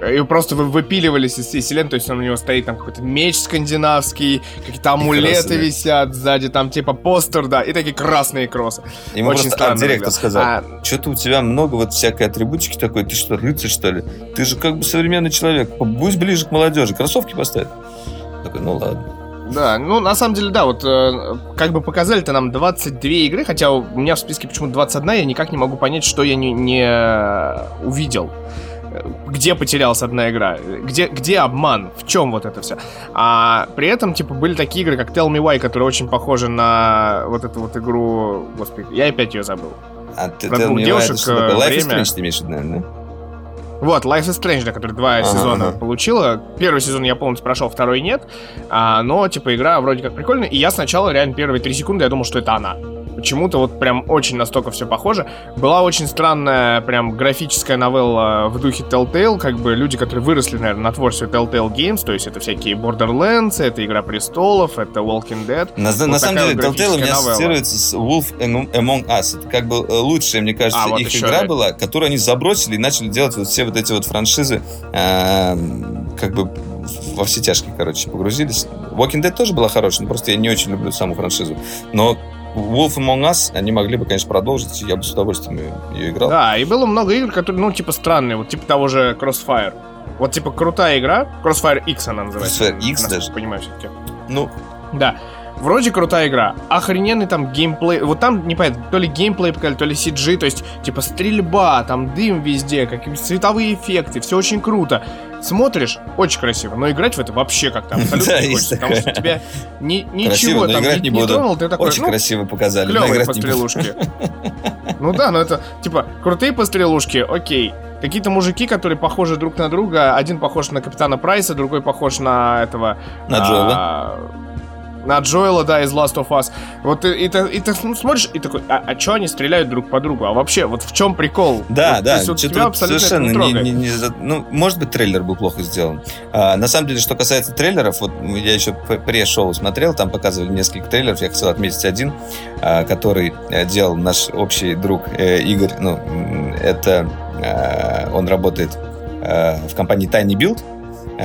И просто вы выпиливались из всей вселенной, то есть он у него стоит там какой-то меч скандинавский, какие-то амулеты красные. висят сзади, там типа постер, да, и такие красные кроссы. Ему Очень просто выглядело. сказал, А, что-то у тебя много вот всякой атрибутики такой, ты что, рыцарь, что ли? Ты же как бы современный человек, будь ближе к молодежи, кроссовки поставь. Такой, ну ладно. Да, ну на самом деле, да, вот э, как бы показали-то нам 22 игры, хотя у меня в списке почему-то 21, я никак не могу понять, что я не, не э, увидел. Э, Где потерялась одна игра? Где, где обман? В чем вот это все? А при этом, типа, были такие игры, как Tell Me Why, которые очень похожи на вот эту вот игру... Господи, я опять ее забыл. А ты, Про ты двух мне девушек, это что такое? э, Life is время. Strange ты имеешь в виду, наверное, да? Вот, Life is Strange, да, который два Ага, сезона ага. получила. Первый сезон я полностью прошел, второй нет. А, но, типа, игра вроде как прикольная. И я сначала, реально, первые три секунды я думал, что это она. Почему-то вот прям очень настолько все похоже. Была очень странная прям графическая новелла в духе Telltale, как бы люди, которые выросли, наверное, на творчестве Telltale Games, то есть это всякие Borderlands, это Игра Престолов, это Walking Dead. На, Вот на самом деле, Telltale у меня новелла. ассоциируется с Wolf Among Us. Это как бы э, лучшая, мне кажется, А, вот их игра да. была, которую они забросили и начали делать вот все вот эти вот франшизы, э, как бы во все тяжкие, короче, погрузились. Walking Dead тоже была хорошая, но просто я не очень люблю саму франшизу. Но Wolf Among Us они могли бы, конечно, продолжить, я бы с удовольствием ее, ее играл. Да, и было много игр, которые, ну, типа, странные, вот типа того же Crossfire. Вот, типа, крутая игра, Crossfire X она называется. Crossfire X даже? понимаю все-таки. Ну, Да. Вроде крутая игра. Охрененный там геймплей. Вот там, непонятно, то ли геймплей показали, то ли CG, то есть, типа, стрельба, там дым везде, какие-то цветовые эффекты, все очень круто. Смотришь, очень красиво, но играть в это вообще как-то абсолютно Да, не хочется, потому что тебя ничего там не, тронул, ты такой, очень ну, красиво показали, клевые пострелушки. Ну да, но это, типа, крутые пострелушки, окей. Какие-то мужики, которые похожи друг на друга. Один похож на Капитана Прайса, другой похож на этого... На а, Джоэла. На Джоэла, да, из Last of Us. Вот и, и, ты- и ты смотришь и такой, а, а чё они стреляют друг по другу? А вообще, вот в чем прикол? Да, Вот, да, есть вот тебя вот совершенно не не, не- Ну, может быть, трейлер был плохо сделан. А, на самом деле, что касается трейлеров, вот я еще пресс-шоу смотрел, там показывали несколько трейлеров, я хотел отметить один, а, который э, делал наш общий друг э, Игорь, ну, это э, он работает э, в компании Tiny Build,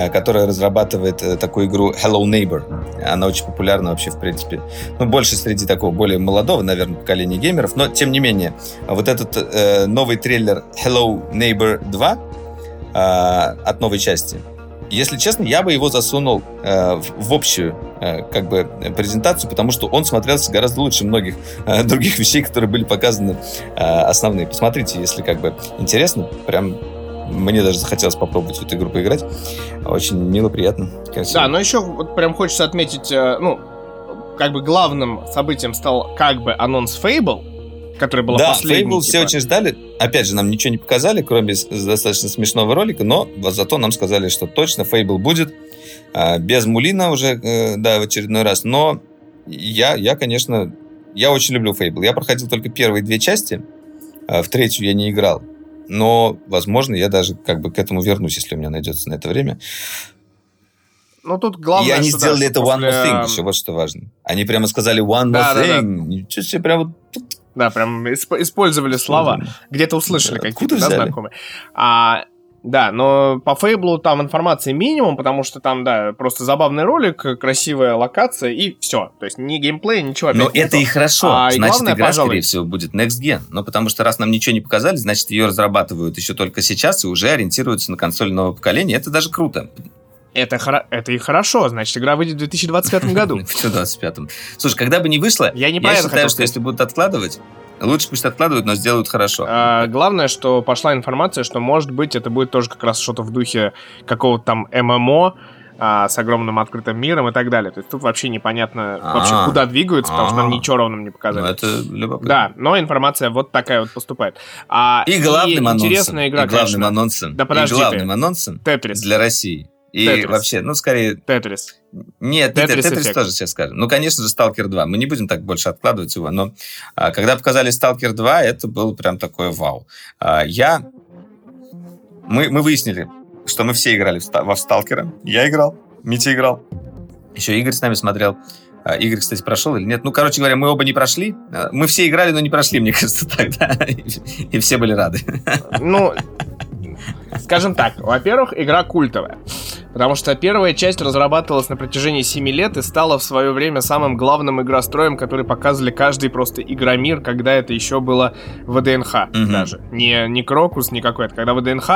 которая разрабатывает э, такую игру Hello Neighbor. Она очень популярна вообще, в принципе. Ну, больше среди такого более молодого, наверное, поколения геймеров. Но, тем не менее, вот этот э, новый трейлер Hello Neighbor 2 э, от новой части, если честно, я бы его засунул э, в общую э, как бы презентацию, потому что он смотрелся гораздо лучше многих э, других вещей, которые были показаны э, основные. Посмотрите, если как бы интересно, прям мне даже захотелось попробовать в эту игру поиграть. Очень мило, приятно, красиво. Да, но еще вот прям хочется отметить, э, ну, как бы главным событием стал как бы анонс Fable, который был да, последний. Fable все типа. очень ждали. Опять же, нам ничего не показали, кроме достаточно смешного ролика, но зато нам сказали, что точно Fable будет. а, Без Мулина уже, э, да, в очередной раз. Но я, я, конечно, я очень люблю Fable. Я проходил только первые две части. а В третью я не играл. Но, возможно, я даже как бы к этому вернусь, если у меня найдется на это время. Ну, тут главное, и они что, да, сделали что это one после, more thing, еще вот что важно. Они прямо сказали one more Да, да, да. thing. Ничего себе, прям вот Да, прям исп- использовали слова. Где-то услышали Да, какие-то, да, знакомые. А, да, но по Фейблу там информации минимум, потому что там, да, просто забавный ролик, красивая локация и все. То есть ни геймплей, ничего. Но это нету. и хорошо. А, и значит, главное, игра, пожалуй- скорее всего, будет Next Gen. Но потому что раз нам ничего не показали, значит, ее разрабатывают еще только сейчас и уже ориентируются на консоль нового поколения. Это даже круто. Это, хоро- это и хорошо, значит, игра выйдет в 2025 году. В 2025-м. Слушай, когда бы не вышло, Я не это считаю, что если будут откладывать, лучше пусть откладывают, но сделают хорошо. А, Главное, что пошла информация, что, может быть, это будет тоже как раз что-то в духе какого-то там ММО, а, с огромным открытым миром и так далее. То есть тут вообще непонятно вообще А. куда двигаются, потому что нам А. ничего ровным не Ну, показали. это любопытно. Да, но информация вот такая вот поступает. А, И главным анонсом. интересная игра, и главным конечно, анонсом. Да подожди и главным ты. анонсом Тетрис. для России. И Тетрис. вообще, ну, скорее, Тетрис. Нет, Tetris Тетрис, тоже сейчас скажем. Ну, конечно же, Сталкер 2. Мы не будем так больше откладывать его, но а, когда показали Сталкер 2, это было прям такое вау. А, я... Мы, мы выяснили, что мы все играли в, во Сталкера. Я играл, Митя играл. Еще Игорь с нами смотрел. А, Игорь, кстати, прошел или нет? Ну, короче говоря, мы оба не прошли. А, Мы все играли, но не прошли, мне кажется, тогда. И все были рады. Ну, скажем так, во-первых, игра культовая. Потому что первая часть разрабатывалась на протяжении 7 лет и стала в свое время самым главным игростроем, который показывали каждый просто игромир, когда это еще было в ДНХ Мгм. даже. Не, не Крокус, не какой-то. Когда в ДНХ,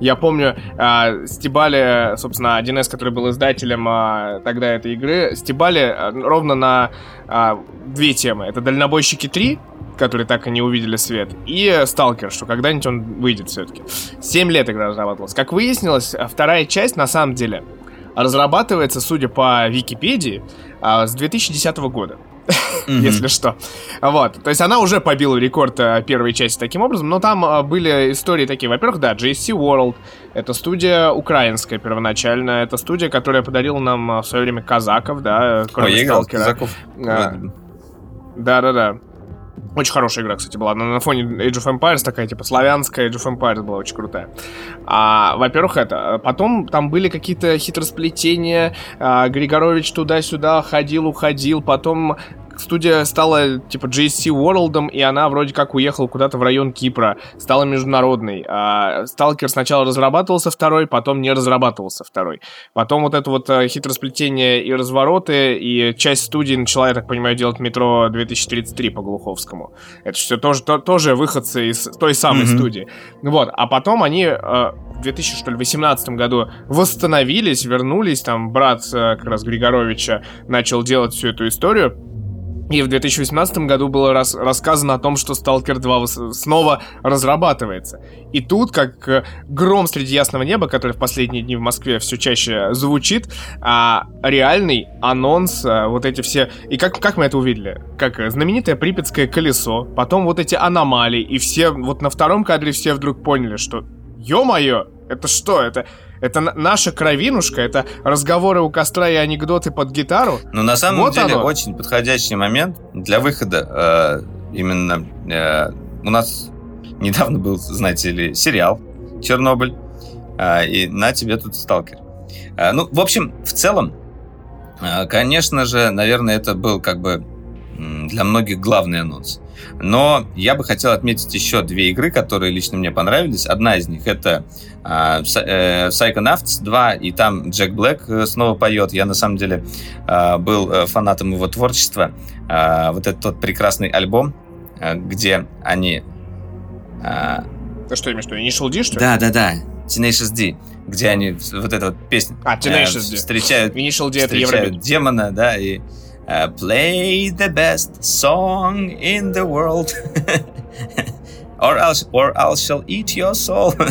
я помню, а, стебали, собственно, 1С, который был издателем а, тогда этой игры, стебали а, ровно на а, две темы. Это «Дальнобойщики 3», которые так и не увидели свет, и Сталкер, что когда-нибудь он выйдет все-таки. Семь лет игра разрабатывалась. Как выяснилось, вторая часть, на самом деле, разрабатывается, судя по Википедии, а, с 2010 года. Если что. Вот. То есть она уже побила рекорд первой части таким образом, но там были истории такие. Во-первых, да, JSC World. Это студия украинская первоначально. Это студия, которая подарила нам в свое время казаков, да, кроме Ой, Сталкера. казаков. Да-да-да. Очень хорошая игра, кстати, была. Она на фоне Age of Empires такая, типа, славянская Age of Empires была очень крутая. А, во-первых, это. Потом там были какие-то хитросплетения. А, Григорович туда-сюда ходил, уходил. Потом студия стала, типа, GSC World, и она вроде как уехала куда-то в район Кипра. Стала международной. А, Сталкер сначала разрабатывался второй, потом не разрабатывался второй. Потом вот это вот э, хитросплетение и развороты, и часть студии начала, я так понимаю, делать метро 2033 по Глуховскому. Это все тоже, то- тоже выходцы из той самой Мгм. студии. Вот, а потом они э, в 2018 году восстановились, вернулись, там брат э, как раз Григоровича начал делать всю эту историю. И в 2018 году было рас- рассказано о том, что Stalker 2 вос- снова разрабатывается. И тут, как э, гром среди ясного неба, который в последние дни в Москве все чаще звучит, а, реальный анонс, а, вот эти все... И как, как мы это увидели? Как э, знаменитое Припятское колесо, потом вот эти аномалии, и все, вот на втором кадре все вдруг поняли, что, ё-моё, это что, это... Это на- наша кровинушка, это разговоры у костра и анекдоты под гитару. Но на самом Вот деле оно. очень подходящий момент для выхода э, именно э, у нас недавно был, знаете ли, сериал Чернобыль, э, и на тебе тут сталкер. Э, ну, в общем, в целом, э, конечно же, наверное, это был как бы для многих главный анонс. Но я бы хотел отметить еще две игры, которые лично мне понравились. Одна из них это э, Psy- э, Psychonauts 2, и там Джек Блэк э, снова поет. Я на самом деле э, был фанатом его творчества. Э, Вот этот тот прекрасный альбом, э, где они... э, Ты что имеешь в виду, Initial D, что ли? Да, да, да. Tenacious D, где они вот эту вот песню А, э, Tenacious D. встречают Initial D это встречают Евробит. демона, да, и play the best song in the world. Or else, or else shall eat your soul.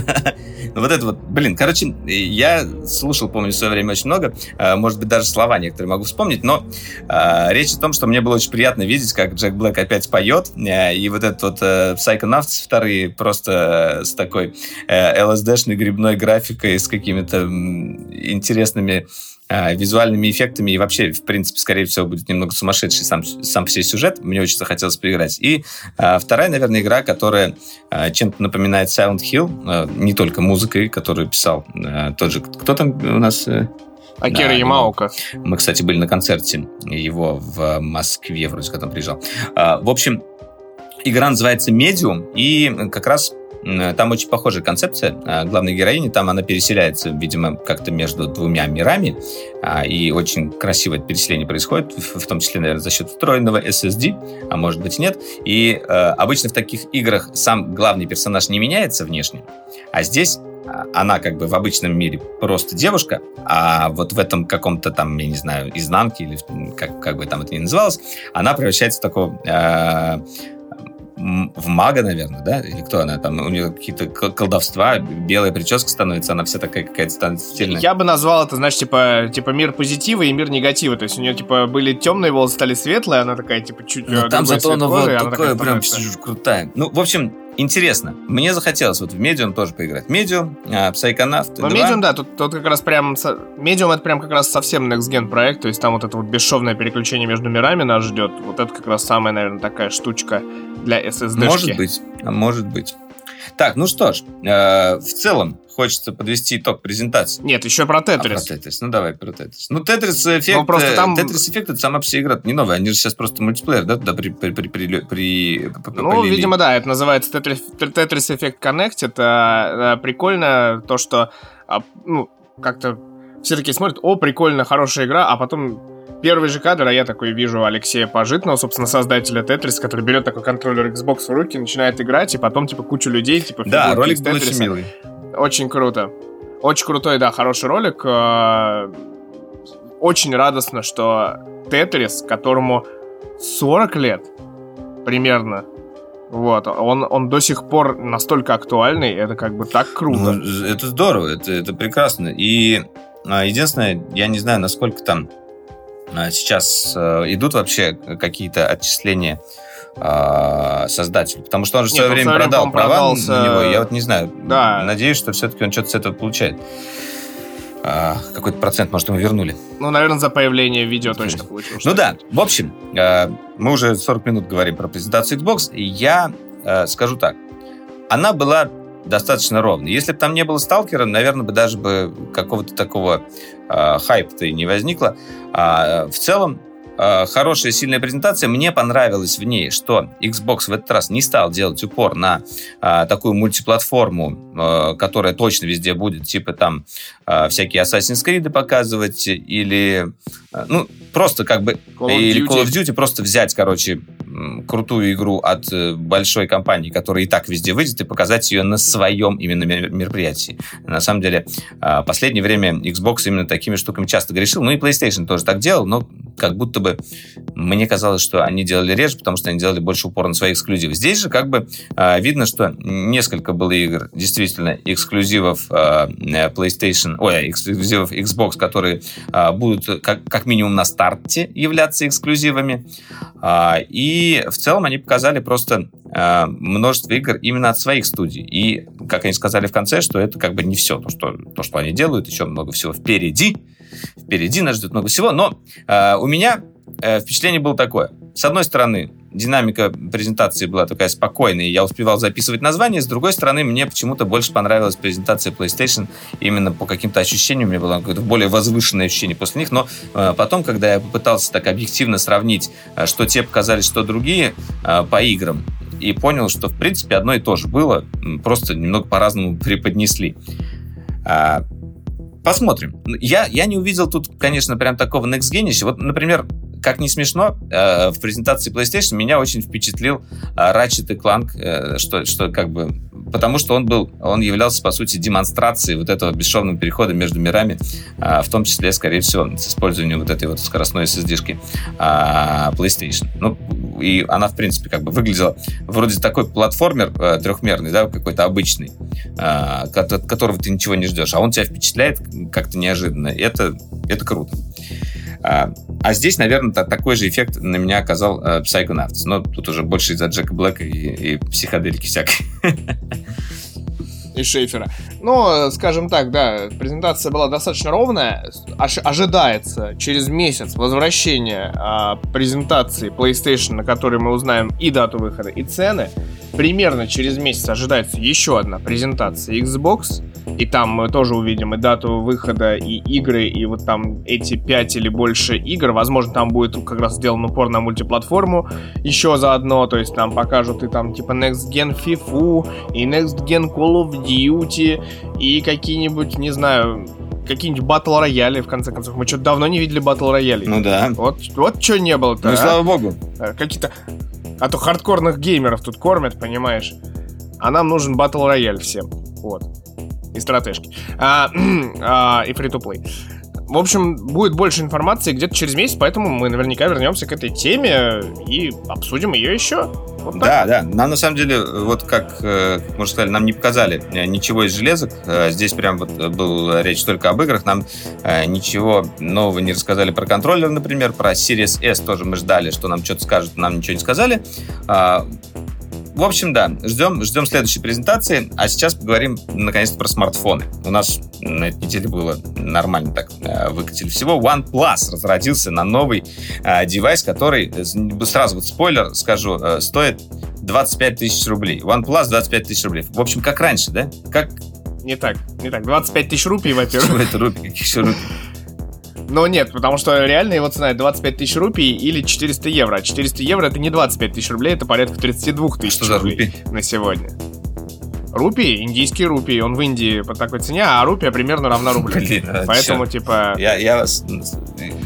Вот это вот, блин, короче, я слушал, помню, в свое время очень много, э, может быть, даже слова некоторые могу вспомнить, но э, речь о том, что мне было очень приятно видеть, как Джек Блэк опять поет, э, и вот этот вот э, Psychonauts вторые просто с такой э, LSD-шной грибной графикой, с какими-то интересными визуальными эффектами и вообще, в принципе, скорее всего, будет немного сумасшедший сам, сам все сюжет. Мне очень захотелось поиграть. И э, вторая, наверное, игра, которая э, чем-то напоминает Silent Hill, э, не только музыкой, которую писал э, тот же... Кто там у нас? э, Акира Да, Ямаока. мы, кстати, были на концерте его в Москве, вроде как он приезжал. А, В общем, игра называется «Медиум», и как раз там очень похожая концепция. А, Главной героини, там она переселяется, видимо, как-то между двумя мирами, а, и очень красиво это переселение происходит, в том числе, наверное, за счет встроенного SSD, а может быть нет. И э, обычно в таких играх сам главный персонаж не меняется внешне, а здесь а, она как бы в обычном мире просто девушка, а вот в этом каком-то там, я не знаю, изнанке или как, как бы там это ни называлось, она превращается в такого э, в мага, наверное, да? Или кто она там? У нее какие-то колдовства, белая прическа становится, она вся такая какая-то станет стильная. Я бы назвал это, знаешь, типа, типа мир позитива и мир негатива. То есть у нее, типа, были темные волосы, стали светлые, она такая, типа, чуть Ну, э, там зато она вот такая прям крутая. Ну, в общем, интересно. Мне захотелось вот в Медиум тоже поиграть. Медиум, а, Psychonaut Но 2. Medium, да, тут, тут как раз прям... Medium это прям как раз совсем Next Gen проект, то есть там вот это вот бесшовное переключение между мирами нас ждет. Вот это как раз самая, наверное, такая штучка для SSD. Может быть, а может быть. Так, ну что ж, э, в целом хочется подвести итог презентации. Нет, еще про А, про Тетрис. Тетрис. Ну, давай про Тетрис. Ну, Тетрис эффект... Ну, просто э, там- Тетрис эффект это сама по себе игра не новая. Они же сейчас просто мультиплеер, да, туда при... при, при, при, при- Ну, полили. видимо, да, это называется Tetris, Tetris Effect Connect. Это э, прикольно то, что а, ну, как-то все такие смотрят, о, прикольно, хорошая игра, а потом первый же кадр, а я такой вижу Алексея Пожитного, собственно, создателя Tetris, который берет такой контроллер Xbox в руки, начинает играть, и потом, типа, кучу людей, типа, Да, ролик был очень милый. Очень круто. Очень крутой, да, хороший ролик. Э, Очень радостно, что Тетрис, которому 40 лет примерно, вот, он, он до сих пор настолько актуальный, это как бы так круто. Ну, это здорово, это, это прекрасно. И а, единственное, я не знаю, насколько там а, сейчас а, идут вообще какие-то отчисления а, создателю. Потому что он же в свое время продал права продался- на него. Я вот не знаю. Да. Надеюсь, что все-таки он что-то с этого получает. А, какой-то процент, может, ему вернули. Ну, наверное, за появление видео точно получил. Ну да, в общем, э, мы уже 40 минут говорим про презентацию Xbox, и я э, скажу так. Она была достаточно ровной. Если бы там не было сталкера, наверное, бы даже бы какого-то такого э, хайпа-то и не возникло. А, в целом, э, хорошая, сильная презентация. Мне понравилось в ней, что Xbox в этот раз не стал делать упор на э, такую мультиплатформу, э, которая точно везде будет, типа там э, всякие Assassin's Creed показывать или... э, ну, просто как бы Call of или. Call of Duty просто взять, короче, крутую игру от э, большой компании, которая и так везде выйдет, и показать ее на своем именно мер- мероприятии. На самом деле, а, последнее время Xbox именно такими штуками часто грешил. Ну и PlayStation тоже так делал, но как будто бы мне казалось, что они делали реже, потому что они делали больше упор на свои эксклюзивы. Здесь же как бы э, видно, что несколько было игр действительно эксклюзивов э, PlayStation, ой, эксклюзивов Xbox, которые э, будут как, как минимум на старте являться эксклюзивами. Э, и в целом они показали просто э, множество игр именно от своих студий. И, как они сказали в конце, что это как бы не все, то, что, то, что они делают, еще много всего впереди. Впереди нас ждет много всего. Но э, у меня э, впечатление было такое. С одной стороны, динамика презентации была такая спокойная, я успевал записывать название. С другой стороны, мне почему-то больше понравилась презентация PlayStation именно по каким-то ощущениям. У меня было какое-то более возвышенное ощущение после них. Но э, потом, когда я попытался так объективно сравнить, э, что те показали, что другие э, по играм, и понял, что, в принципе, одно и то же было, просто немного по-разному преподнесли. А, посмотрим. Я, я не увидел тут, конечно, прям такого next. Вот, например, как не смешно, э, в презентации PlayStation меня очень впечатлил э, Ratchet Clank, э, что, что как бы потому что он был, он являлся, по сути, демонстрацией вот этого бесшовного перехода между мирами, в том числе, скорее всего, с использованием вот этой вот скоростной SSD-шки PlayStation. Ну, и она, в принципе, как бы выглядела вроде такой платформер трехмерный, да, какой-то обычный, от которого ты ничего не ждешь, а он тебя впечатляет как-то неожиданно. Это, это круто. А, а здесь, наверное, такой же эффект на меня оказал э, Psychonauts. Но тут уже больше из-за Джека Блэка и, и психоделики всякой. и Шейфера. Но, скажем так, да, презентация была достаточно ровная. Ож- ожидается через месяц возвращение а, презентации PlayStation, на которой мы узнаем и дату выхода, и цены. Примерно через месяц ожидается еще одна презентация Xbox. И там мы тоже увидим и дату выхода, и игры, и вот там эти 5 или больше игр. Возможно, там будет как раз сделан упор на мультиплатформу еще заодно. То есть там покажут и там типа Next Gen FIFA, и Next Gen Call of Duty, и какие-нибудь, не знаю, какие-нибудь батл рояли, в конце концов. Мы что-то давно не видели батл рояли. Ну да. Вот, вот что не было-то. Ну, а? слава богу. Э, какие-то... А то хардкорных геймеров тут кормят, понимаешь? А нам нужен батл рояль всем. Вот и стратежки. А, а, и фри-то-плей. В общем, будет больше информации где-то через месяц, поэтому мы наверняка вернемся к этой теме и обсудим ее еще. Вот да, да. Нам на самом деле, вот как, э, можно сказать, нам не показали э, ничего из железок. Э, здесь прям вот был речь только об играх. Нам ничего нового не рассказали про контроллер, например. Про Series S тоже мы ждали, что нам что-то скажут, нам ничего не сказали. В общем, да, ждем, ждем следующей презентации. А сейчас поговорим, наконец-то, про смартфоны. У нас на этой неделе было нормально так э, выкатили всего. OnePlus разродился на новый э, девайс, который, э, сразу вот спойлер скажу, э, стоит 25 тысяч рублей. OnePlus 25 тысяч рублей. В общем, как раньше, да? Как... Не так, не так. 25 тысяч рупий, во-первых. Что это рупий? Каких еще рупий? Но нет, потому что реально его цена 25 тысяч рупий или 400 евро. А 400 евро это не 25 тысяч рублей, это порядка 32 тысяч за рублей рупий? на сегодня. Рупии, индийские рупии, он в Индии по такой цене, а рупия примерно равна рублю. Блин, а Поэтому, чё? типа... Я, я вас...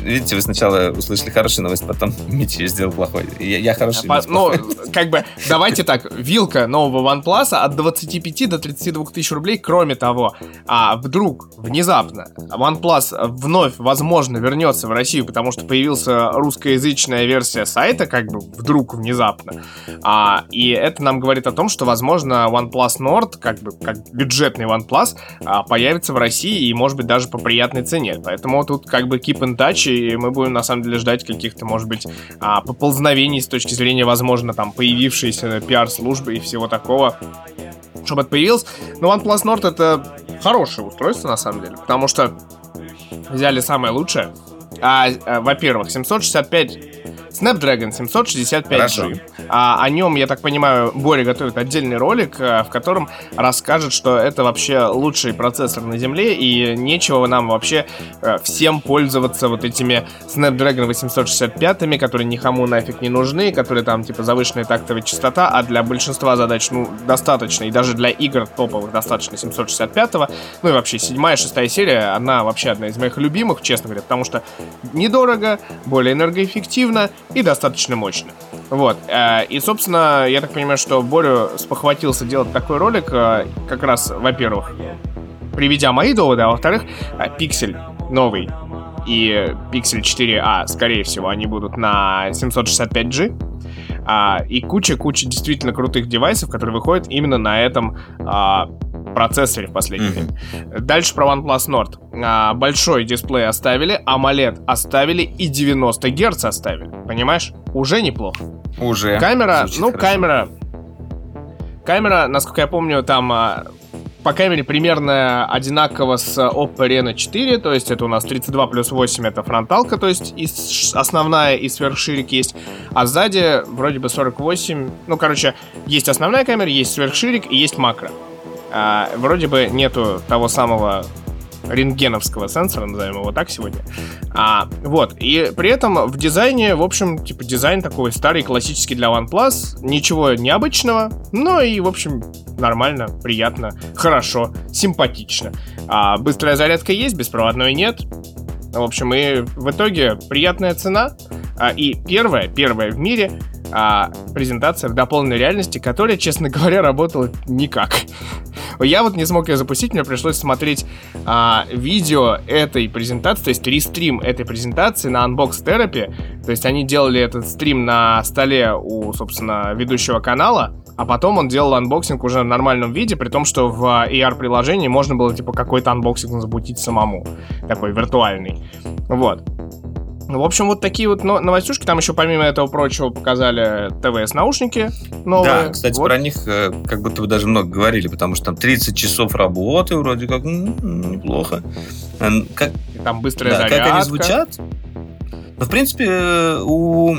Видите, вы сначала услышали хорошую новость, потом Митя сделал плохой. Я, я хороший. По- ну, как бы, давайте так, вилка нового OnePlus от 25 до 32 тысяч рублей. Кроме того, а вдруг, внезапно, OnePlus вновь, возможно, вернется в Россию, потому что появился русскоязычная версия сайта, как бы вдруг, внезапно. А, и это нам говорит о том, что, возможно, OnePlus Nord, как бы, как бюджетный OnePlus, а, появится в России и, может быть, даже по приятной цене. Поэтому тут как бы keep in touch, и мы будем, на самом деле, ждать каких-то, может быть, а, поползновений с точки зрения, возможно, там, появившейся пиар-службы и всего такого, чтобы это появилось. Но OnePlus Nord это хорошее устройство, на самом деле, потому что взяли самое лучшее. А, а, во-первых, 765 Snapdragon 765G. Хорошо. А, о нем, я так понимаю, Боря готовит отдельный ролик, а, в котором расскажет, что это вообще лучший процессор на Земле, и нечего нам вообще а, всем пользоваться вот этими Snapdragon 865, которые никому нафиг не нужны, которые там типа завышенная тактовая частота, а для большинства задач, ну, достаточно, и даже для игр топовых достаточно 765, ну и вообще седьмая, шестая серия, она вообще одна из моих любимых, честно говоря, потому что недорого, более энергоэффективно и достаточно мощно. Вот. э, И, собственно, я так понимаю, что Борю спохватился делать такой ролик, э, как раз, во-первых, приведя мои доводы, а во-вторых, э, пиксель новый и Pixel 4a, скорее всего, они будут на 765G. А, и куча-куча действительно крутых девайсов, которые выходят именно на этом а, процессоре в последнее время. Дальше про OnePlus Nord. А, большой дисплей оставили, AMOLED оставили и 90 Гц оставили. Понимаешь? Уже неплохо. Уже. Камера, Звучит ну, хорошо. камера... Камера, насколько я помню, там а, по камере примерно одинаково с Oppo Reno 4, то есть это у нас 32 плюс 8, это фронталка, то есть и основная, и сверхширик есть, а сзади вроде бы 48, ну, короче, есть основная камера, есть сверхширик и есть макро. А, вроде бы нету того самого рентгеновского сенсора, назовем его так сегодня. А, вот, и при этом в дизайне, в общем, типа дизайн такой старый, классический для OnePlus, ничего необычного, но и, в общем, нормально, приятно, хорошо, симпатично. А быстрая зарядка есть, беспроводной нет. В общем, и в итоге приятная цена. А, и первая, первая в мире а, презентация в дополненной реальности, которая, честно говоря, работала никак. Я вот не смог ее запустить, мне пришлось смотреть а, видео этой презентации, то есть рестрим этой презентации на Unbox Therapy. То есть они делали этот стрим на столе у, собственно, ведущего канала, а потом он делал анбоксинг уже в нормальном виде, при том, что в AR-приложении можно было, типа, какой-то анбоксинг запустить самому. Такой виртуальный. Вот. Ну, в общем, вот такие вот но- новостюшки. Там еще, помимо этого прочего, показали TWS-наушники новые. Да, кстати, Вот. про них э, как будто бы даже много говорили, потому что там 30 часов работы вроде как неплохо. Как, И Там быстрая да, зарядка. как они звучат? Ну, в принципе, э, у,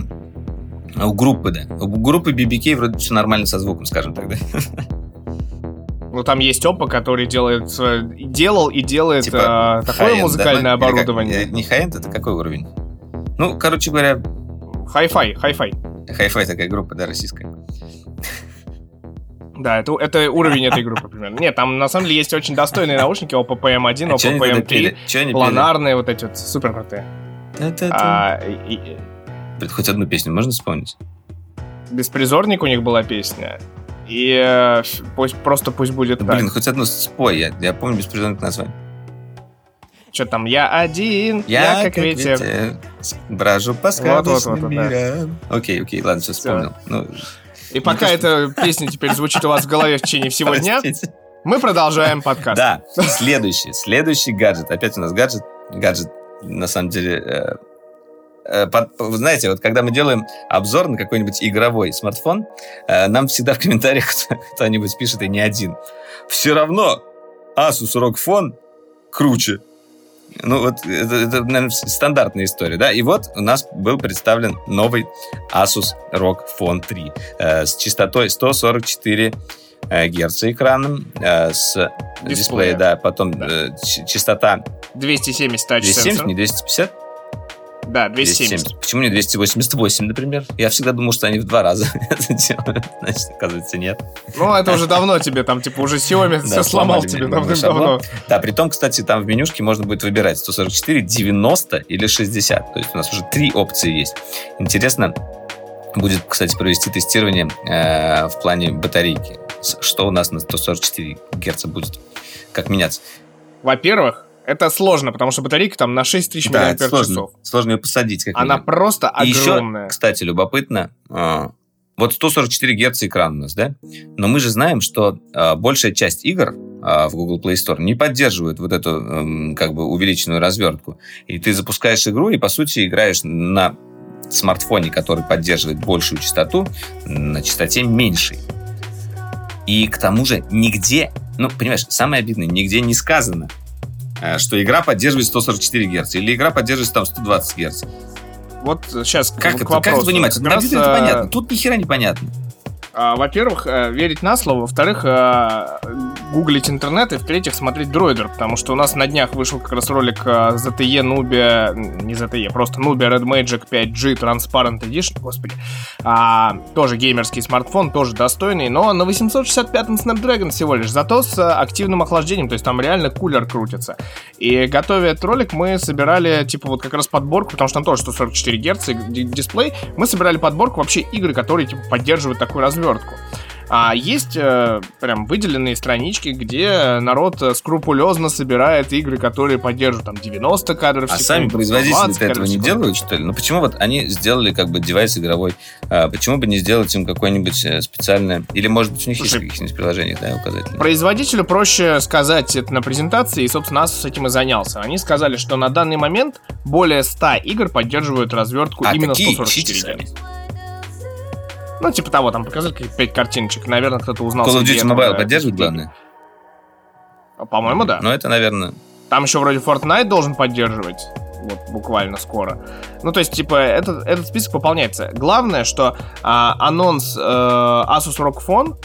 у группы, да. У группы BBK вроде все нормально со звуком, скажем так, да. Ну, там есть Oppo, который делает, э, делал и делает Типа э, такое музыкальное да? Или как- оборудование. э, Не хай это какой уровень? Ну, короче говоря, Хай-фай, хай-фай. хай-фай такая группа, да, российская. Да, это, это уровень этой группы примерно. Нет, там на самом деле есть очень достойные наушники Oppo PM1, А чё Oppo они тогда PM3, пели? Чё они пели? планарные вот эти вот, супер крутые. А, и- Хоть одну песню можно вспомнить? Беспризорник у них была песня. И э, пусть, просто пусть будет так. Блин, хоть одну спой, я, я помню беспризорник название. Что там, я один, я, как, ветер. Бражу по Вот, вот, вот, сказочным да. Окей, окей, ладно, все Всё. вспомнил. Ну, И пока эта песня теперь звучит у вас в голове в течение всего дня, мы продолжаем подкаст. Да, следующий, следующий гаджет. Опять у нас гаджет, гаджет, на самом деле, э, э, под- вы знаете, вот когда мы делаем обзор на какой-нибудь игровой смартфон, э, нам всегда в комментариях кто- кто-нибудь пишет, и не один. Все равно Asus ROG Phone круче. Ну, вот это, это, наверное, стандартная история, да? И вот у нас был представлен новый Asus ROG Phone 3 э, с частотой 144 э, герца экраном, э, с Дисплея. дисплея, да, потом Да. э, частота 270 тач 270, сенсор. не 250? Да, 270. Почему не 288, например? Я всегда думал, что они в два раза это делают. Значит, оказывается, нет. Ну, это уже давно тебе там, типа, уже Xiaomi все сломал тебе давным-давно. Да, при том, кстати, там в менюшке можно будет выбирать 144, 90 или 60. То есть у нас уже три опции есть. Интересно будет, кстати, провести тестирование э, в плане батарейки. Что у нас на 144 герца будет, как меняться. Во-первых, это сложно, потому что батарейка там на 6000 Да, мАч. сложно, сложно ее посадить. Как Она просто И еще, огромная. кстати, любопытно, а, вот 144 Гц экран у нас, да? Но мы же знаем, что а, большая часть игр а, в Google Play Store не поддерживает вот эту эм, как бы увеличенную развертку. И ты запускаешь игру и, по сути, играешь на смартфоне, который поддерживает большую частоту, на частоте меньшей. И к тому же нигде, ну, понимаешь, самое обидное, нигде не сказано, что игра поддерживает 144 Гц или игра поддерживает там 120 Гц. Вот сейчас Как к это, как вопросу. это понимать? Как На раз, это э, понятно. Тут ни хера не понятно. а, Во-первых, э, верить на слово. Во-вторых, э, гуглить интернет. И в-третьих, смотреть дроидер. Потому что у нас на днях вышел как раз ролик ZTE Nubia... Не ZTE, просто Nubia Red Magic 5G Transparent Edition. Господи. А, тоже геймерский смартфон, тоже достойный. Но на 865-м Snapdragon всего лишь. Зато с э, активным охлаждением. То есть там реально кулер крутится. И готовя этот ролик, мы собирали, типа, вот как раз подборку, потому что там тоже 144 Гц дисплей. Мы собирали подборку вообще игры, которые, типа, поддерживают такую развертку. А есть э, прям выделенные странички, где народ э, скрупулезно собирает игры, которые поддерживают там 90 кадров А секунду, сами производители 120 этого не секунду. делают, что ли? Ну почему вот они сделали как бы девайс игровой? А почему бы не сделать им какое-нибудь э, специальное... Или, может быть, у них есть Слушай, в каких-нибудь приложениях, да, указатели? Производителю проще сказать это на презентации, и, собственно, нас с этим и занялся. Они сказали, что на данный момент более 100 игр поддерживают развертку А, именно такие 144 ищите Гц. Ну, типа того, там показали какие-то 5 картиночек. Наверное, кто-то узнал... Call of Duty Mobile поддерживает, Википедию. главное? По-моему, да. Ну, это, наверное... Там еще вроде Fortnite должен поддерживать. Вот буквально скоро. Ну, то есть, типа, этот, этот список пополняется. Главное, что а, анонс э, Asus ROG Phone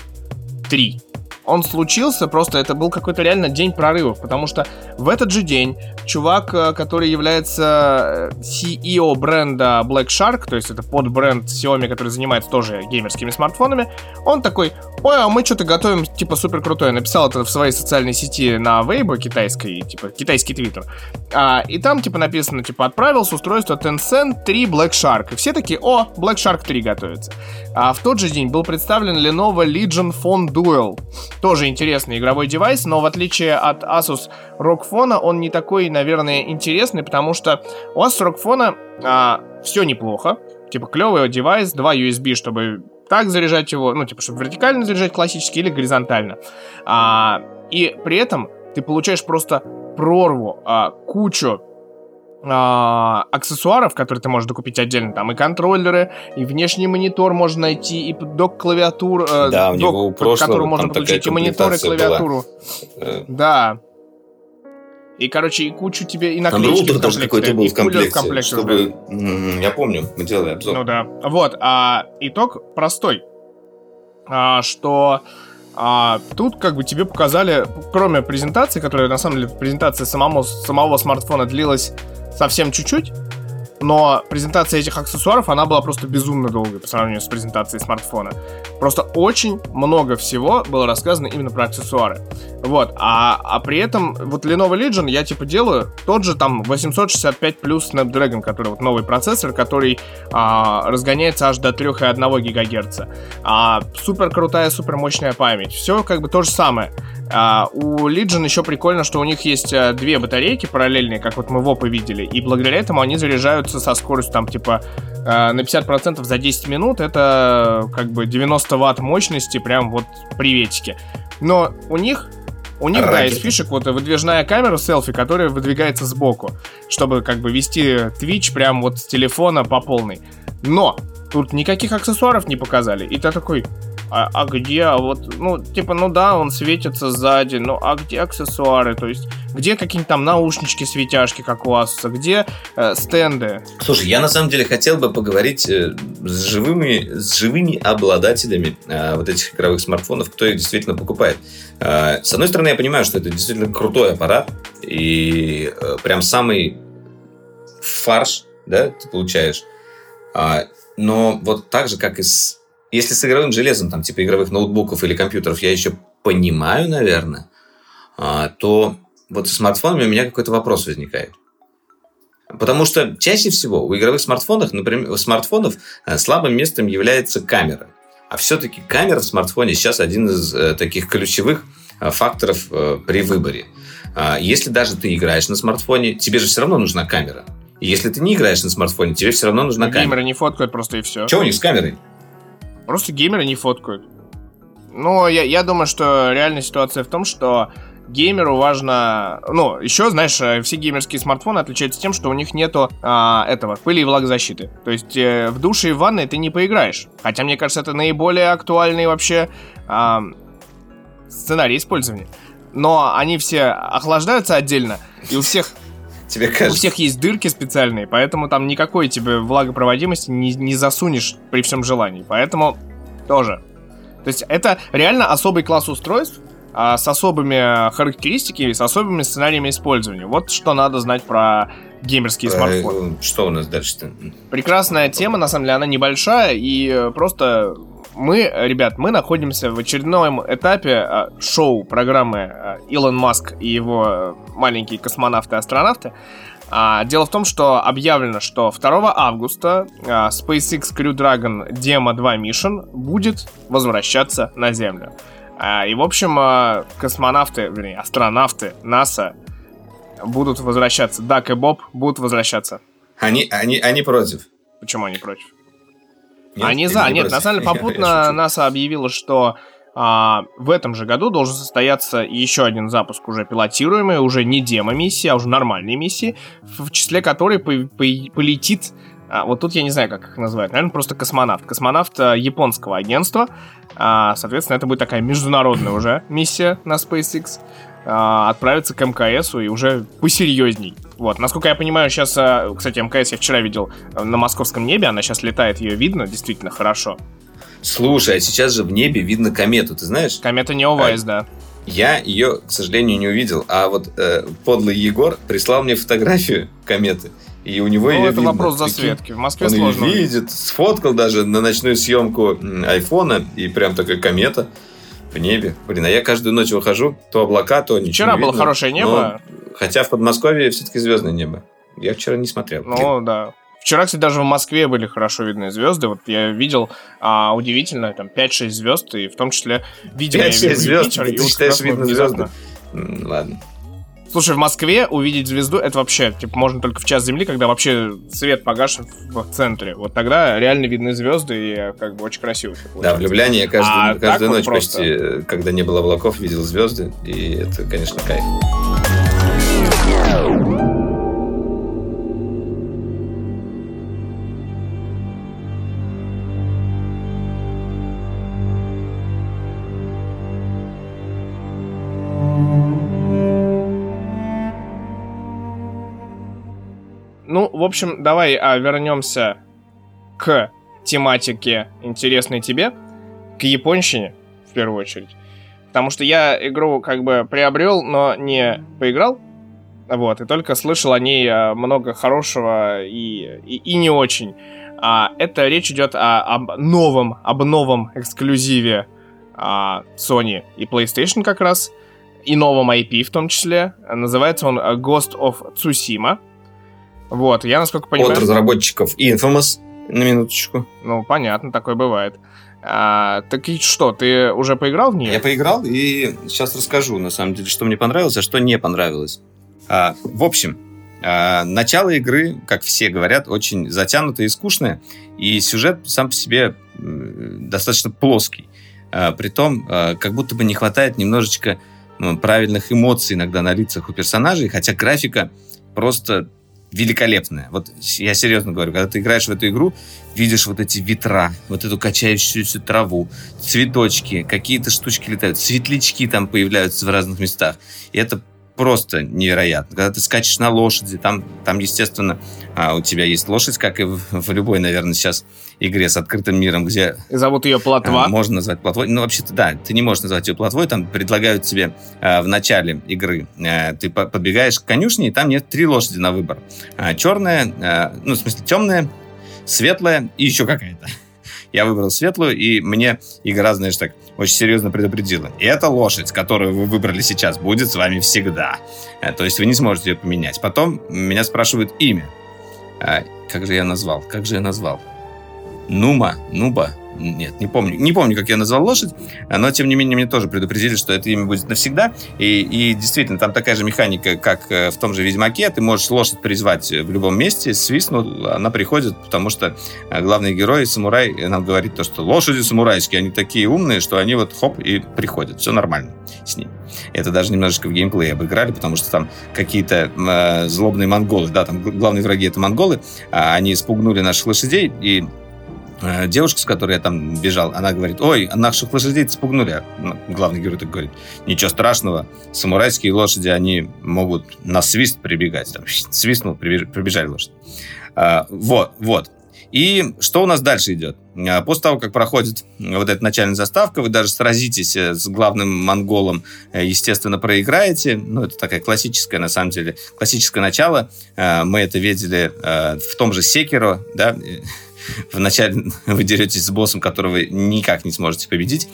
3 он случился, просто это был какой-то реально день прорывов, потому что в этот же день чувак, э, который является э, CEO бренда Black Shark, то есть это подбренд Xiaomi, который занимается тоже геймерскими смартфонами, он такой, ой, а мы что-то готовим, типа, супер крутое. Написал это в своей социальной сети на Weibo китайской, типа, китайский твиттер. А, и там, типа, написано, типа, отправил с устройства Tencent 3 Black Shark. И все такие, о, Black Shark 3 готовится. А в тот же день был представлен Lenovo Legion Phone Duel. Тоже интересный игровой девайс, но в отличие от Asus ROG Phone, он не такой, наверное, интересный, потому что у Asus ROG Phone все неплохо. Типа, клевый девайс, два USB, чтобы так заряжать его, ну, типа, чтобы вертикально заряжать классически или горизонтально. А, и при этом ты получаешь просто прорву, а, кучу а, аксессуаров, которые ты можешь докупить отдельно, там и контроллеры, и внешний монитор можно найти, и док клавиатур, э, Да, у док, него у прошлого которую можно там подключить и монитор, и комплектация была. клавиатуру. Э, Да. И, короче, и кучу тебе, и Там наклеечки в даже комплекте, какой-то был в комплекте, комплекте, да. чтобы... М, Я помню, мы делали обзор. Ну да. Вот, а итог простой. А, что а, тут как бы тебе показали, кроме презентации, которая на самом деле презентация самому, самого смартфона длилась совсем чуть-чуть, но презентация этих аксессуаров, она была просто безумно долгой по сравнению с презентацией смартфона. Просто очень много всего было рассказано именно про аксессуары. Вот, а, а при этом вот Lenovo Legion я типа делаю тот же там 865 плюс Snapdragon, который вот новый процессор, который а, разгоняется аж до 3,1 ГГц. А, супер крутая, супер мощная память. Все как бы то же самое. А, у Legion еще прикольно, что у них есть а, две батарейки параллельные, как вот мы в ОП видели, и благодаря этому они заряжаются со скоростью там типа а, на 50% за 10 минут. Это как бы 90 ватт мощности, прям вот приветики. Но у них у них, да, Ракеты. из фишек вот выдвижная камера селфи, которая выдвигается сбоку, чтобы как бы вести Twitch прям вот с телефона по полной. Но тут никаких аксессуаров не показали. И ты такой, а, а где, а вот, ну, типа, ну да, он светится сзади, ну, а где аксессуары, то есть, где какие-нибудь там наушнички, светяшки, как у Asus, где э, стенды? Слушай, я на самом деле хотел бы поговорить э, с живыми, с живыми обладателями э, вот этих игровых смартфонов, кто их действительно покупает. Э, с одной стороны, я понимаю, что это действительно крутой аппарат, и э, прям самый фарш, да, ты получаешь. А, но вот так же, как и с... Если с игровым железом, там, типа игровых ноутбуков или компьютеров, я еще понимаю, наверное, а, то вот с смартфонами у меня какой-то вопрос возникает. Потому что чаще всего у игровых смартфонов, например, у смартфонов э, слабым местом является камера. А все-таки камера в смартфоне сейчас один из э, таких ключевых э, факторов при выборе. А, Если даже ты играешь на смартфоне, тебе же все равно нужна камера. Если ты не играешь на смартфоне, тебе все равно нужна камера. Геймеры не фоткают просто и все. Что у них с камерой? Просто геймеры не фоткают. Но я, я думаю, что реальная ситуация в том, что геймеру важно... Ну, еще, знаешь, э, все геймерские смартфоны отличаются тем, что у них нету а, этого, пыли и влагозащиты. То есть э, в душе и в ванной ты не поиграешь. Хотя, мне кажется, это наиболее актуальный вообще а, сценарий использования. Но они все охлаждаются отдельно, и у всех Тебе у кажется? всех есть дырки специальные, поэтому там никакой тебе влагопроводимости не, не засунешь при всем желании. Поэтому тоже. То есть это реально особый класс устройств а, с особыми характеристиками, с особыми сценариями использования. Вот что надо знать про геймерские смартфоны. Э, Что у нас дальше-то? Прекрасная тема, на самом деле, она небольшая, и э, просто мы, ребят, мы находимся в очередном этапе а, шоу программы а, Илон Маск и его э, маленькие космонавты-астронавты. А, дело в том, что объявлено, что 2 августа SpaceX Crew Dragon Demo 2 Mission будет возвращаться на Землю. А, и, в общем, космонавты, вернее, астронавты НАСА будут возвращаться. Дак и Боб будут возвращаться. Они, они, они против. Почему они против? Нет? они за. не Нет, на самом деле Я- я попутно. НАСА объявила, что а, в этом же году должен состояться еще один запуск уже пилотируемый, уже не демо-миссии, а уже нормальной миссии, в в числе которой по- по- полетит а, вот тут я не знаю, как их называют. Наверное, просто космонавт. Космонавт а, японского агентства. А, соответственно, это будет такая международная уже миссия на SpaceX. А, отправиться к МКСу и уже посерьезней. Вот, насколько я понимаю, сейчас, а, кстати, МКС я вчера видел а, на московском небе, она сейчас летает, ее видно действительно хорошо. Слушай, а сейчас же в небе видно комету, ты знаешь? Комета Неовайс, да. Я ее, к сожалению, не увидел. А вот э, подлый Егор прислал мне фотографию кометы. И у него Ну, ее это видно. вопрос засветки. В Москве Он ее сложно. увидеть. видит, сфоткал даже на ночную съемку айфона, и прям такая комета в небе. Блин, а я каждую ночь выхожу, то облака, то ничего Вчера не было видно. хорошее небо. Но- хотя в Подмосковье все-таки звездное небо. Я вчера не смотрел. Ну, да. Вчера, кстати, даже в Москве были хорошо видны звезды. Вот я видел а, удивительно, там 5-6 звезд, и в том числе, я 5-6 вижу звезд, Юпитер, ты считаешь, видно звезды? Ладно. Слушай, в Москве увидеть звезду, это вообще, типа, можно только в час земли, когда вообще свет погашен в центре. Вот тогда реально видны звезды, и как бы очень красиво Да, в. Любляне я каждую, А каждую вот ночь просто. почти, э, когда не было облаков, видел звезды, и это, конечно, кайф. Общем, давай а, вернемся к тематике, интересной тебе, к японщине, в первую очередь. Потому что я игру как бы приобрел, но не поиграл. Вот, и только слышал о ней а, много хорошего и, и, и не очень. А, это речь идет о, об новом, об новом эксклюзиве а, Sony и PlayStation как раз, и новом IP в том числе. Называется он а, Ghost of Tsushima. Вот, я насколько понимаю... От разработчиков Infamous, на минуточку. Ну, понятно, такое бывает. А, так и что, ты уже поиграл в нее? Я поиграл и сейчас расскажу, на самом деле, что мне понравилось, а что не понравилось. А, в общем, а, начало игры, как все говорят, очень затянутое и скучное, и сюжет сам по себе достаточно плоский. А, притом, а, как будто бы не хватает немножечко правильных эмоций иногда на лицах у персонажей, хотя графика просто великолепная. Вот я серьезно говорю, когда ты играешь в эту игру, видишь вот эти ветра, вот эту качающуюся траву, цветочки, какие-то штучки летают, светлячки там появляются в разных местах. И это просто невероятно. Когда ты скачешь на лошади, там, там естественно, а, у тебя есть лошадь, как и в, в любой, наверное, сейчас игре с открытым миром, где И зовут ее Платва. а, Можно назвать плотвой. Ну, вообще-то, да, ты не можешь назвать ее плотвой. Там предлагают тебе а, в начале игры. а, ты по- подбегаешь к конюшне, и там нет три лошади на выбор. А, черная, а, ну, в смысле, темная, светлая и еще какая-то. Я выбрал светлую, и мне игра, знаешь, так очень серьезно предупредила. И эта лошадь, которую вы выбрали сейчас, будет с вами всегда. А, То есть вы не сможете ее поменять. Потом меня спрашивают имя. А, Как же я назвал? Как же я назвал? Нума, Нуба, нет, не помню. Не помню, как я назвал лошадь, но, тем не менее, мне тоже предупредили, что это имя будет навсегда. И, и действительно, там такая же механика, как э, в том же Ведьмаке. Ты можешь лошадь призвать в любом месте, свистнул, она приходит, потому что э, главный герой, самурай, нам говорит то, что лошади самурайские, они такие умные, что они вот хоп и приходят. Все нормально с ними. Это даже немножечко в геймплее обыграли, потому что там какие-то э, злобные монголы, да, там главные враги это монголы, а они спугнули наших лошадей, и Э, девушка, с которой я там бежал, она говорит, ой, наших лошадей спугнули. А, ну, Главный герой так говорит, ничего страшного, самурайские лошади, они могут на свист прибегать. Там, свистнул, прибеж- прибежали лошади. А, Вот, вот. И что у нас дальше идет? А, После того, как проходит вот эта начальная заставка, вы даже сразитесь э, с главным монголом, э, естественно, проиграете. Ну, это такая классическая, на самом деле, классическое начало. Э, Мы это видели э, в том же Секиро, да, Вначале вы деретесь с боссом, которого вы никак не сможете победить.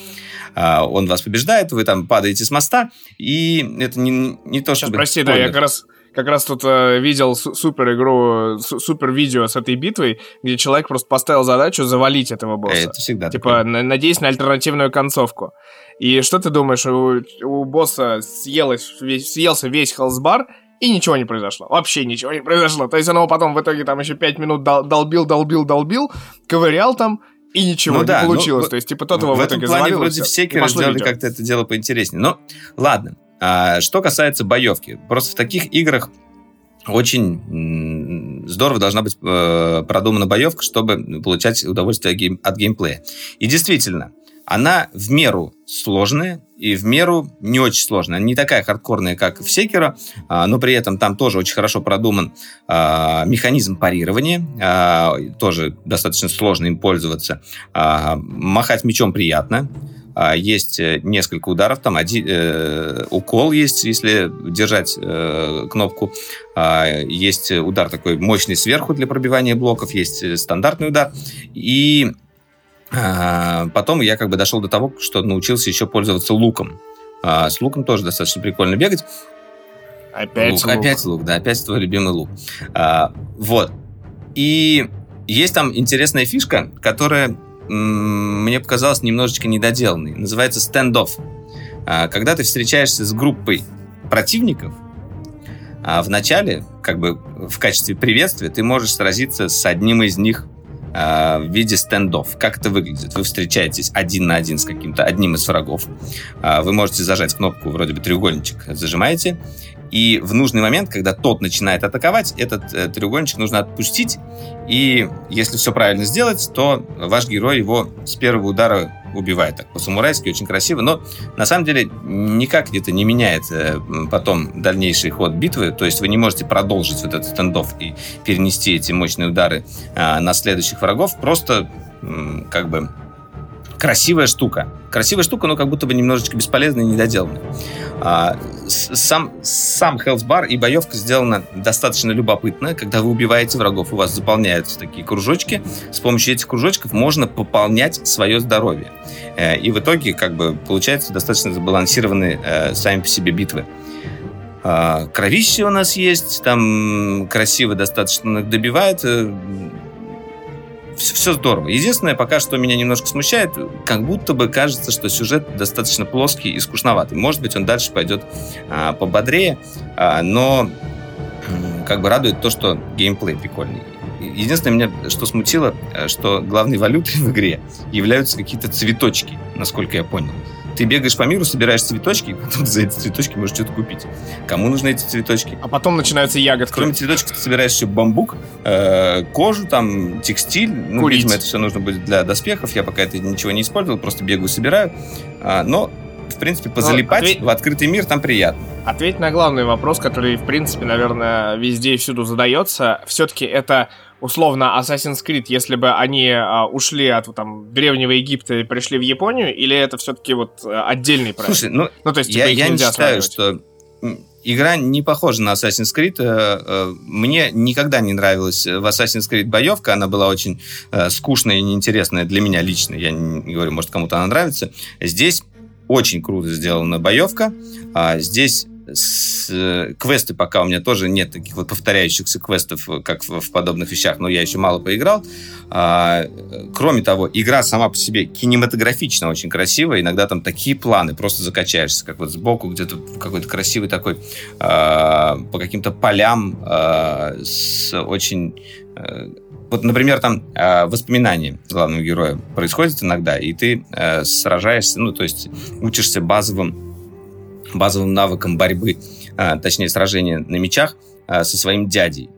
А, Он вас побеждает, вы там падаете с моста, и это не, не то, Сейчас, чтобы... прости, да, я как раз Как раз тут э, видел су- супер игру, су- супер видео с этой битвой, где человек просто поставил задачу завалить этого босса. Это всегда Типа, такое. на- надеясь на альтернативную концовку. И что ты думаешь, у, у босса съелось, весь, съелся весь health bar, и ничего не произошло. Вообще ничего не произошло. То есть он его потом в итоге там еще 5 минут дол- долбил, долбил, долбил, ковырял там, и ничего Ну не да, ну, получилось. в- То есть, типа, тот его в, в этом плане вроде все сделали как-то это дело поинтереснее. Но ладно. А, что касается боевки. Просто в таких играх очень здорово должна быть э, продумана боевка, чтобы получать удовольствие гейм- от геймплея. И действительно, она в меру сложная и в меру не очень сложная. Не такая хардкорная, как в Секера, а, но при этом там тоже очень хорошо продуман а, механизм парирования. а, тоже достаточно сложно им пользоваться. А, Махать мечом приятно. А, Есть э, несколько ударов, там один э, укол есть, если держать э, кнопку. А, Есть удар такой мощный сверху для пробивания блоков, есть э, стандартный удар. И а, потом я как бы дошел до того, что научился еще пользоваться луком. А, С луком тоже достаточно прикольно бегать. Опять лук, лук. Опять лук, да, опять твой любимый лук. А, вот. И есть там интересная фишка, которая мне показалась немножечко недоделанной. Называется стендов. Когда ты встречаешься с группой противников, а в начале, как бы в качестве приветствия, ты можешь сразиться с одним из них а, в виде стендов. Как это выглядит? Вы встречаетесь один на один с каким-то одним из врагов. А, Вы можете зажать кнопку вроде бы треугольничек, зажимаете, и в нужный момент, когда тот начинает атаковать, этот э, треугольничек нужно отпустить. И если все правильно сделать, то ваш герой его с первого удара убивает. Так по-самурайски очень красиво. Но на самом деле никак это не меняет э, потом дальнейший ход битвы. То есть вы не можете продолжить вот этот стендов и перенести эти мощные удары а, на следующих врагов. Просто как бы красивая штука. Красивая штука, но как будто бы немножечко бесполезная и недоделанная. А, сам, сам Bar и боевка сделана достаточно любопытно. Когда вы убиваете врагов, у вас заполняются такие кружочки. С помощью этих кружочков можно пополнять свое здоровье. Э, И в итоге, как бы, получается достаточно сбалансированные э, сами по себе битвы. А, Кровище у нас есть, там красиво достаточно добивает. Все, все здорово. Единственное, пока что меня немножко смущает, как будто бы кажется, что сюжет достаточно плоский и скучноватый. Может быть, он дальше пойдет а, пободрее, а, но как бы радует то, что геймплей прикольный. Единственное, меня что смутило, э, что главной валютой в игре являются какие-то цветочки, насколько я понял. Ты бегаешь по миру, собираешь цветочки, и потом за эти цветочки можешь что-то купить. Кому нужны эти цветочки? А потом начинаются ягодки. Кроме цветочков, ты собираешь еще бамбук, э, кожу, там, текстиль. Ну, Курить. видимо, это все нужно будет для доспехов. Я пока это ничего не использовал, просто бегаю, собираю. А, но, в принципе, позалипать ответь- в открытый мир там приятно. Ответь на главный вопрос, который, в принципе, наверное, везде и всюду задается. Все-таки это условно Assassin's Creed, если бы они а, ушли от там древнего Египта и пришли в Японию, или это все-таки вот э, отдельный проект? Слушай, ну, ну, то есть, я, я не считаю, что игра не похожа на Assassin's Creed. Э, э, Мне никогда не нравилась в Assassin's Creed боевка. Она была очень скучная и неинтересная для меня лично. Я не говорю, может, кому-то она нравится. Здесь очень круто сделана боевка. А Здесь с- э, квесты пока у меня тоже нет таких вот повторяющихся квестов, э, как в, в подобных вещах, но я еще мало поиграл. А, э, кроме того, игра сама по себе кинематографично очень красивая. Иногда там такие планы, просто закачаешься, как вот сбоку где-то какой-то красивый такой а, по каким-то полям а, с очень... э, вот, например, там э, воспоминания главного героя происходят иногда, и ты э, сражаешься, ну, то есть учишься базовым, базовым навыкам борьбы, э, точнее, сражения на мечах э, со своим дядей.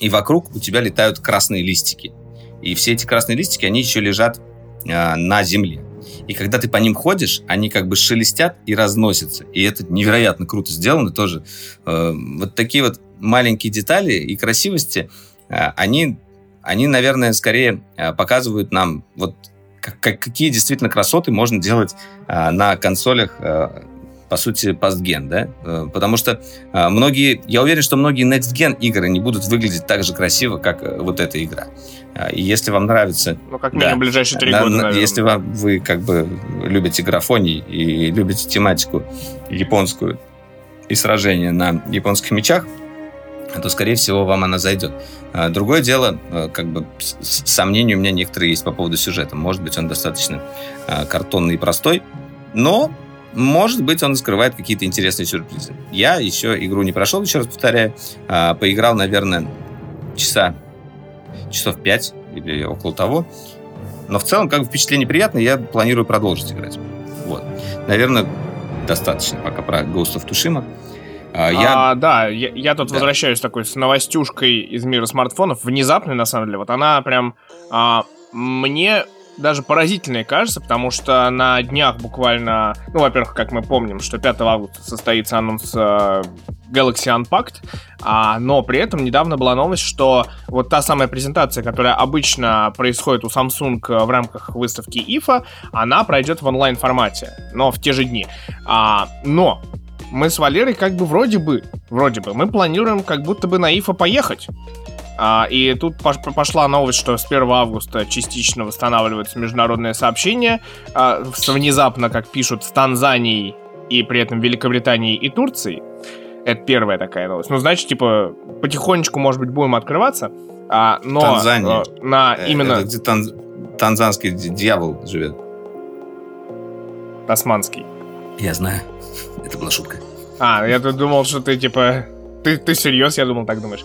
И вокруг у тебя летают красные листики. И все эти красные листики, они еще лежат э, на земле. И когда ты по ним ходишь, они как бы шелестят и разносятся. И это невероятно круто сделано тоже. Э, вот такие вот маленькие детали и красивости, э, они, они, наверное, скорее э, показывают нам вот как- как- какие действительно красоты можно делать э, на консолях, э, по сути, постген, да? Потому что многие, я уверен, что многие Next Gen игры не будут выглядеть так же красиво, как вот эта игра. И если вам нравится Ну, как да. минимум, ближайшие три года, на- наверное. Если вам, вы как бы любите графоний и любите тематику японскую и сражения на японских мечах, то, скорее всего, вам она зайдет. А, Другое дело, э, как бы сомнения у меня некоторые есть по поводу сюжета. Может быть, он достаточно а, картонный и простой, но, может быть, он скрывает какие-то интересные сюрпризы. Я еще игру не прошел, еще раз повторяю. А, Поиграл, наверное, часа часов пять или около того. Но в целом, как бы впечатление приятное, я планирую продолжить играть. Вот. Наверное, достаточно пока про Ghost of Tsushima. А, Я А, да, я, я тут Да. возвращаюсь такой с новостюшкой из мира смартфонов. Внезапно, на самом деле. Вот она прям а, мне даже поразительной кажется, потому что на днях буквально, ну, во-первых, как мы помним, что 5 августа состоится анонс э, Galaxy Unpacked, а, но при этом недавно была новость, что вот та самая презентация, которая обычно происходит у Samsung э, в рамках выставки IFA, она пройдет в онлайн-формате, но в те же дни. А, но мы с Валерой как бы вроде бы, вроде бы, мы планируем как будто бы на ИФА поехать. А, и тут пош- пошла новость, что с 1 августа частично восстанавливаются международные сообщения. а, внезапно, как пишут, с Танзанией и при этом Великобританией и Турцией. Это первая такая новость. Ну, значит, типа, потихонечку, может быть, будем открываться. А, но Танзания. э, на Э, именно это где тан- танзанский дьявол живет. тасманский. Я знаю. Это была шутка. А, я тут думал, что ты типа... Ты, ты серьез, я думал, так думаешь.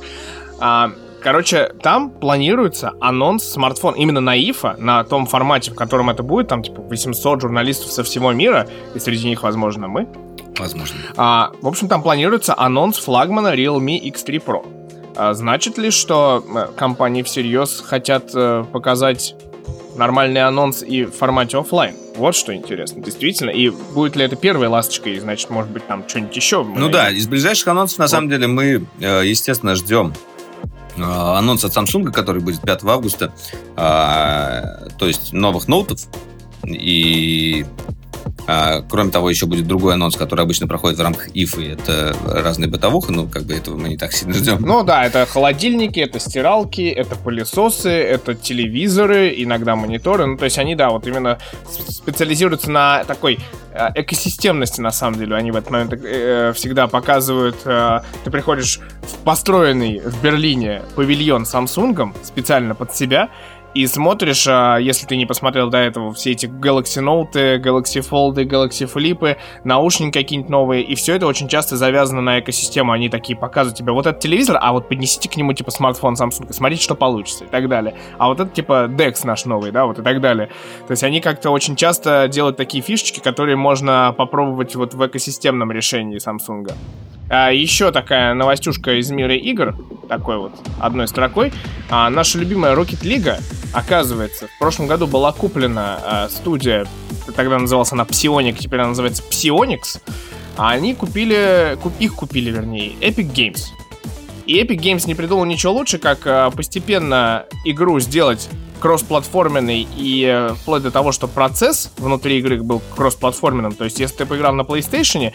А, короче, там планируется анонс смартфон именно на IFA, на том формате, в котором это будет, там типа 800 журналистов со всего мира, и среди них, возможно, мы. Возможно. А, в общем, там планируется анонс флагмана Realme X3 Pro. А, значит ли, что э, компании всерьез хотят э, показать нормальный анонс и в формате оффлайн? Вот что интересно, действительно. И будет ли это первой ласточкой, значит, может быть, там что-нибудь еще? Ну да, найдем? из ближайших анонсов, на самом деле, мы, э, естественно, ждем э, анонс от Samsung, который будет 5 августа, а, то есть новых ноутов. И а, кроме того, еще будет другой анонс, который обычно проходит в рамках IFA. Это разные бытовуха, ну, как бы этого мы не так сильно ждем. Ну да, это холодильники, это стиралки, это пылесосы, это телевизоры, иногда мониторы. Ну, то есть они, да, вот именно специализируются на такой э, экосистемности, на самом деле. Они в этот момент э, всегда показывают... э, ты приходишь в построенный в Берлине павильон Samsung специально под себя, и смотришь, а, если ты не посмотрел до этого, все эти Galaxy Note, Galaxy Fold, Galaxy Flip, наушники какие-нибудь новые, и все это очень часто завязано на экосистему. Они такие показывают тебе вот этот телевизор, а вот поднесите к нему типа смартфон Samsung, смотрите, что получится, и так далее. А вот это типа DeX наш новый, да, вот и так далее. То есть они как-то очень часто делают такие фишечки, которые можно попробовать вот в экосистемном решении Samsung. А, еще такая новостюшка из мира игр, такой вот одной строкой. А, наша любимая Rocket League, оказывается, в прошлом году была куплена а, студия, тогда называлась она Psionic, теперь она называется Psionix. А они купили, куп- их купили, вернее, Epic Games. И Epic Games не придумал ничего лучше, как а, постепенно игру сделать кроссплатформенный и э, вплоть до того, что процесс внутри игры был кроссплатформенным. То есть, если ты поиграл на PlayStation,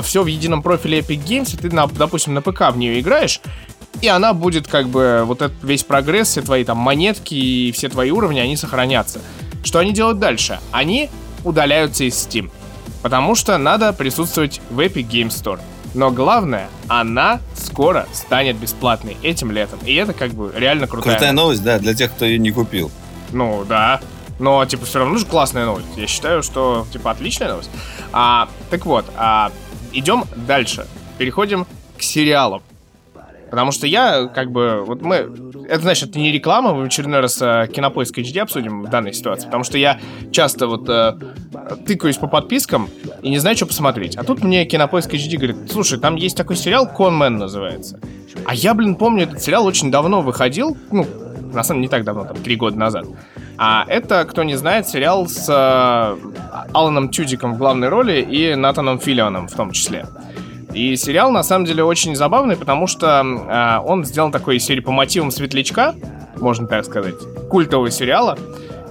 все в едином профиле Epic Games, и ты, допустим, на ПК в нее играешь, и она будет как бы вот этот весь прогресс, все твои там монетки и все твои уровни, они сохранятся. Что они делают дальше? Они удаляются из Steam. Потому что надо присутствовать в Epic Game Store. Но главное, она скоро станет бесплатной этим летом. И это как бы реально крутая. Крутая новость, да, для тех, кто ее не купил. Ну, да. Но, типа, все равно же классная новость. Я считаю, что, типа, отличная новость. А, так вот, а, идем дальше. Переходим к сериалам. Потому что я, как бы, вот мы... Это, значит, это не реклама, мы в очередной раз э, Кинопоиск HD обсудим в данной ситуации. Потому что я часто вот э, тыкаюсь по подпискам и не знаю, что посмотреть. А тут мне Кинопоиск HD говорит, слушай, там есть такой сериал, Конмен называется. А я, блин, помню, этот сериал очень давно выходил, ну, на самом деле не так давно, там, три года назад. А это, кто не знает, сериал с э, Аланом Тюдиком в главной роли и Натаном Филлионом в том числе. И сериал, на самом деле, очень забавный, потому что э, он сделан такой серии по мотивам Светлячка, можно так сказать, культового сериала,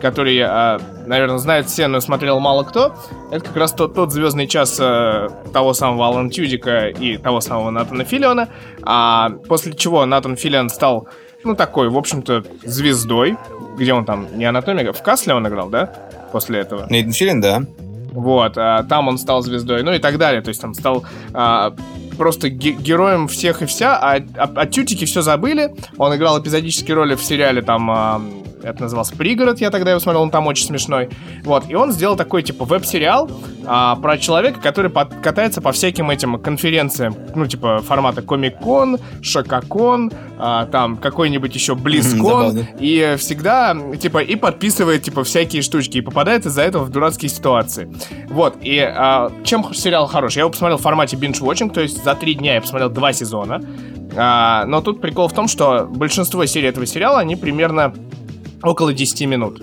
который, э, наверное, знает все, но смотрел мало кто. Это как раз тот, тот звездный час э, того самого Алана Тюдика и того самого Натана Филлиона. А после чего Натан Филлион стал, ну, такой, в общем-то, звездой. Где он там? Не анатомика? В Касле он играл, да? После этого. Нейтан Филин, да. Вот, а, там он стал звездой, ну и так далее. То есть там стал а, просто ге- героем всех и вся, а о, о Тютике все забыли. Он играл эпизодические роли в сериале, там, а, это назывался «Пригород», я тогда его смотрел, он там очень смешной. Вот, и он сделал такой, типа, веб-сериал а, про человека, который под- катается по всяким этим конференциям, ну, типа, формата Комик-кон, Шокакон, а, там, какой-нибудь еще Близкон, и всегда, типа, и подписывает, типа, всякие штучки, и попадает из-за этого в дурацкие ситуации. Вот, и а, чем сериал хорош? Я его посмотрел в формате binge-watching, то есть за три дня я посмотрел два сезона. А, но тут прикол в том, что большинство серий этого сериала, они примерно около 10 минут.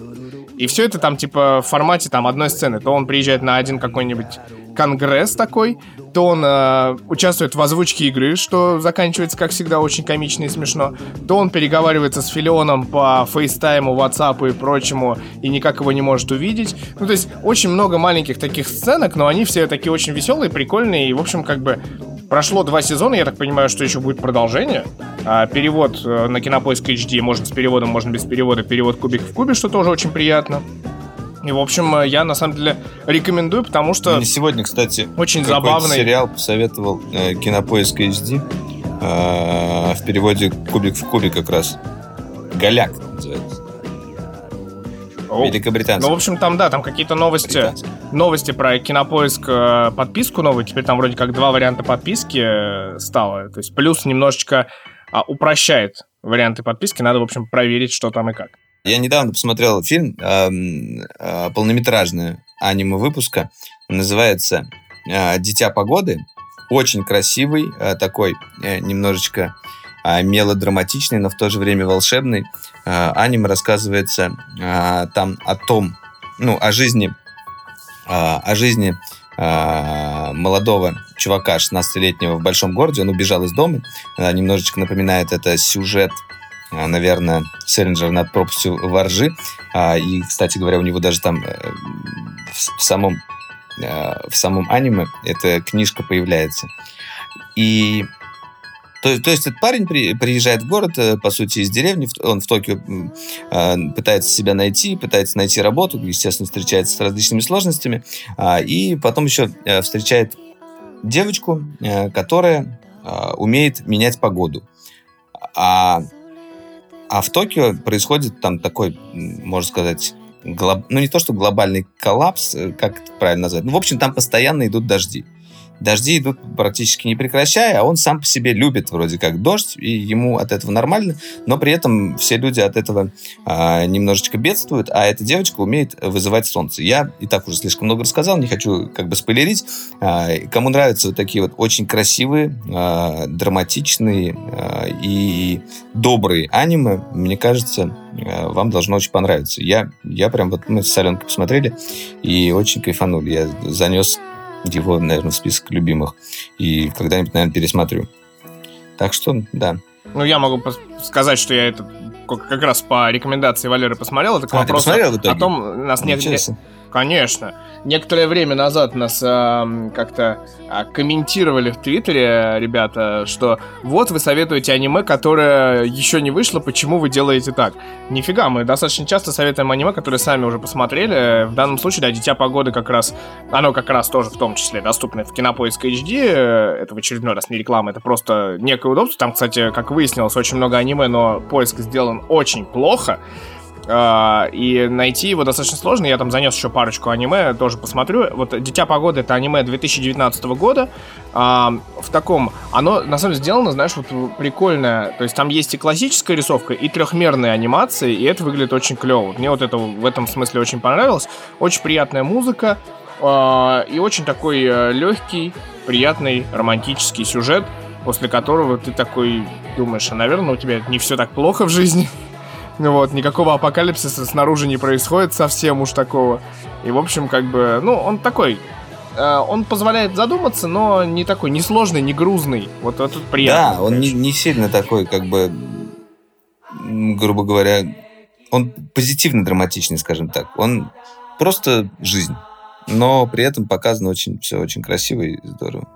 И все это там, типа, в формате там одной сцены. То он приезжает на один какой-нибудь конгресс такой, то он э, участвует в озвучке игры, что заканчивается, как всегда, очень комично и смешно, то он переговаривается с Филионом по фейстайму, ватсапу и прочему, и никак его не может увидеть. Ну, то есть, очень много маленьких таких сценок, но они все такие очень веселые, прикольные, и, в общем, как бы, Прошло два сезона, я так понимаю, что еще будет продолжение. А, перевод э, на Кинопоиск HD, можно с переводом, можно без перевода. Перевод кубик в кубе, что тоже очень приятно. И, в общем, э, я на самом деле рекомендую, потому что Мне сегодня, кстати, очень забавный. сериал посоветовал э, Кинопоиск HD э, в переводе «Кубик в кубе» как раз. «Голяк» называется. О, Великобританский. Ну, в общем, там, да, там какие-то новости, новости про кинопоиск э, подписку новую. Теперь там вроде как два варианта подписки э, стало. То есть плюс немножечко а, упрощает варианты подписки. Надо, в общем, проверить, что там и как. Я недавно посмотрел фильм эм, э, полнометражный аниме выпуска. Называется э, «Дитя погоды». Очень красивый, э, такой э, немножечко э, мелодраматичный, но в то же время волшебный. Э, аниме рассказывается э, там о том, ну, о жизни, э, о жизни молодого чувака 16-летнего в большом городе. Он убежал из дома. Немножечко напоминает это сюжет а, наверное, Селлинджер над пропастью воржи. А, И, кстати говоря, у него даже там э, в в самом, э, в самом аниме эта книжка появляется. И то, то есть этот парень при- приезжает в город, э, по сути, из деревни, он в Токио э, пытается себя найти, пытается найти работу, естественно, встречается с различными сложностями, а, и потом еще э, встречает девочку, э, которая э, умеет менять погоду. А, а в Токио происходит там такой, можно сказать, глоб- ну не то что глобальный коллапс, э, как это правильно назвать, ну в общем там постоянно идут дожди. Дожди идут практически не прекращая, а он сам по себе любит вроде как дождь, и ему от этого нормально, но при этом все люди от этого а, немножечко бедствуют, а эта девочка умеет вызывать солнце. Я и так уже слишком много рассказал, не хочу как бы спойлерить. А, кому нравятся вот такие вот очень красивые, а, драматичные а, и добрые аниме, мне кажется, а, вам должно очень понравиться. Я, я прям вот мы с Аленкой посмотрели и очень кайфанули. Я занес его, наверное, в список любимых. И когда-нибудь, наверное, пересмотрю. Так что, да. Ну, я могу сказать, что я это как раз по рекомендации Валеры посмотрел. Это к А, вопросу о том, нас не. Конечно. Некоторое время назад нас ам, как-то а, комментировали в Твиттере ребята, что вот вы советуете аниме, которое еще не вышло, почему вы делаете так? Нифига, мы достаточно часто советуем аниме, которые сами уже посмотрели. В данном случае, да, Дитя погоды как раз, оно как раз тоже в том числе доступно в Кинопоиск HD. Это в очередной раз не реклама, это просто некое удобство. Там, кстати, как выяснилось, очень много аниме, но поиск сделан очень плохо. А, и найти его достаточно сложно. Я там занес еще парочку аниме, тоже посмотрю. Вот «Дитя погоды» — это аниме 2019 года. А, в таком... Оно, на самом деле, сделано, знаешь, вот прикольно. То есть там есть и классическая рисовка, и трехмерные анимации, и это выглядит очень клево. Мне вот это в этом смысле очень понравилось. Очень приятная музыка. а, и очень такой легкий, приятный, романтический сюжет, после которого ты такой думаешь, а, наверное, у тебя не все так плохо в жизни. Ну Вот, никакого апокалипсиса снаружи не происходит совсем уж такого. И, в общем, как бы, ну, он такой... э, он позволяет задуматься, но не такой, не сложный, не грузный. Вот это приятно. Да, он не, конечно. не сильно такой, как бы, грубо говоря, он позитивно драматичный, скажем так. Он просто жизнь. Но при этом показано очень все очень красиво и здорово.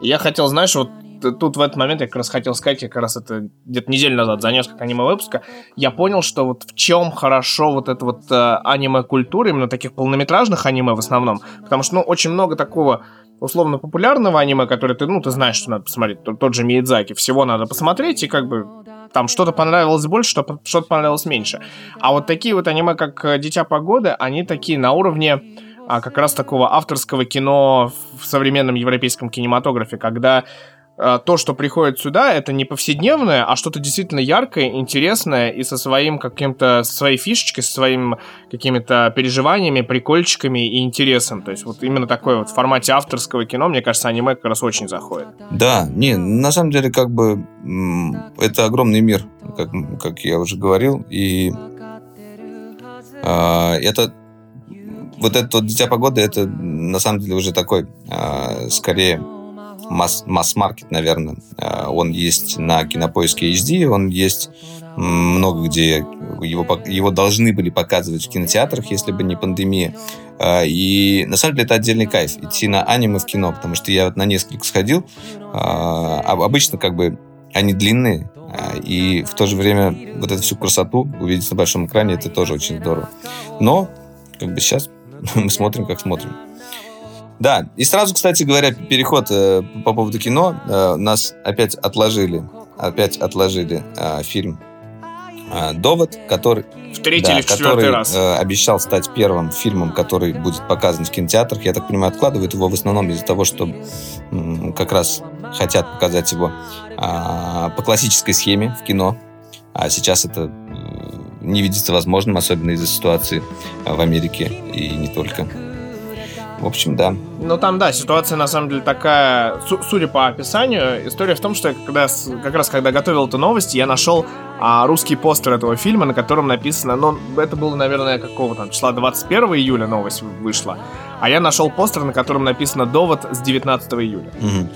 Я хотел, знаешь, вот тут в этот момент я как раз хотел сказать, я как раз это где-то неделю назад занес как аниме выпуска, я понял, что вот в чем хорошо вот эта вот э, аниме-культура, именно таких полнометражных аниме в основном, потому что, ну, очень много такого условно популярного аниме, которое ты, ну, ты знаешь, что надо посмотреть, тот, тот же Миядзаки, всего надо посмотреть, и как бы там что-то понравилось больше, что- что-то понравилось меньше. А вот такие вот аниме, как э, «Дитя погоды», они такие на уровне а, как раз такого авторского кино в современном европейском кинематографе, когда то, что приходит сюда, это не повседневное, а что-то действительно яркое, интересное и со своим каким-то, со своей фишечкой, со своими какими-то переживаниями, прикольчиками и интересом. То есть вот именно такое вот в формате авторского кино, мне кажется, аниме как раз очень заходит. Да, не, на самом деле, как бы, это огромный мир, как, как я уже говорил, и а, это, вот это вот «Дитя погоды», это на самом деле уже такой, а, скорее, масс- масс-маркет, наверное. А, Он есть на Кинопоиске HD, он есть много где, его, его должны были показывать в кинотеатрах, если бы не пандемия. А, И на самом деле это отдельный кайф идти на аниме в кино, потому что я вот на несколько сходил. об- Обычно как бы они длинные, и в то же время вот эту всю красоту увидеть на большом экране, это тоже очень здорово. Но как бы сейчас мы смотрим, как смотрим. Да, и сразу, кстати говоря, переход э, по поводу кино. Э, нас опять отложили, опять отложили э, фильм э, «Довод», который В третий да, или в четвертый который, раз. э, обещал стать первым фильмом, который будет показан в кинотеатрах. Я так понимаю, откладывают его в основном из-за того, что м, как раз хотят показать его а, по классической схеме в кино. А сейчас это э, не видится возможным, особенно из-за ситуации э, в Америке и не только. В общем, да. Ну там, да, ситуация на самом деле такая, су- судя по описанию, история в том, что я когда, как раз когда готовил эту новость, я нашел а, русский постер этого фильма, на котором написано, ну, это было, наверное, какого там числа 21 июля новость вышла, а я нашел постер, на котором написано «Довод» с 19 июля. Мгм.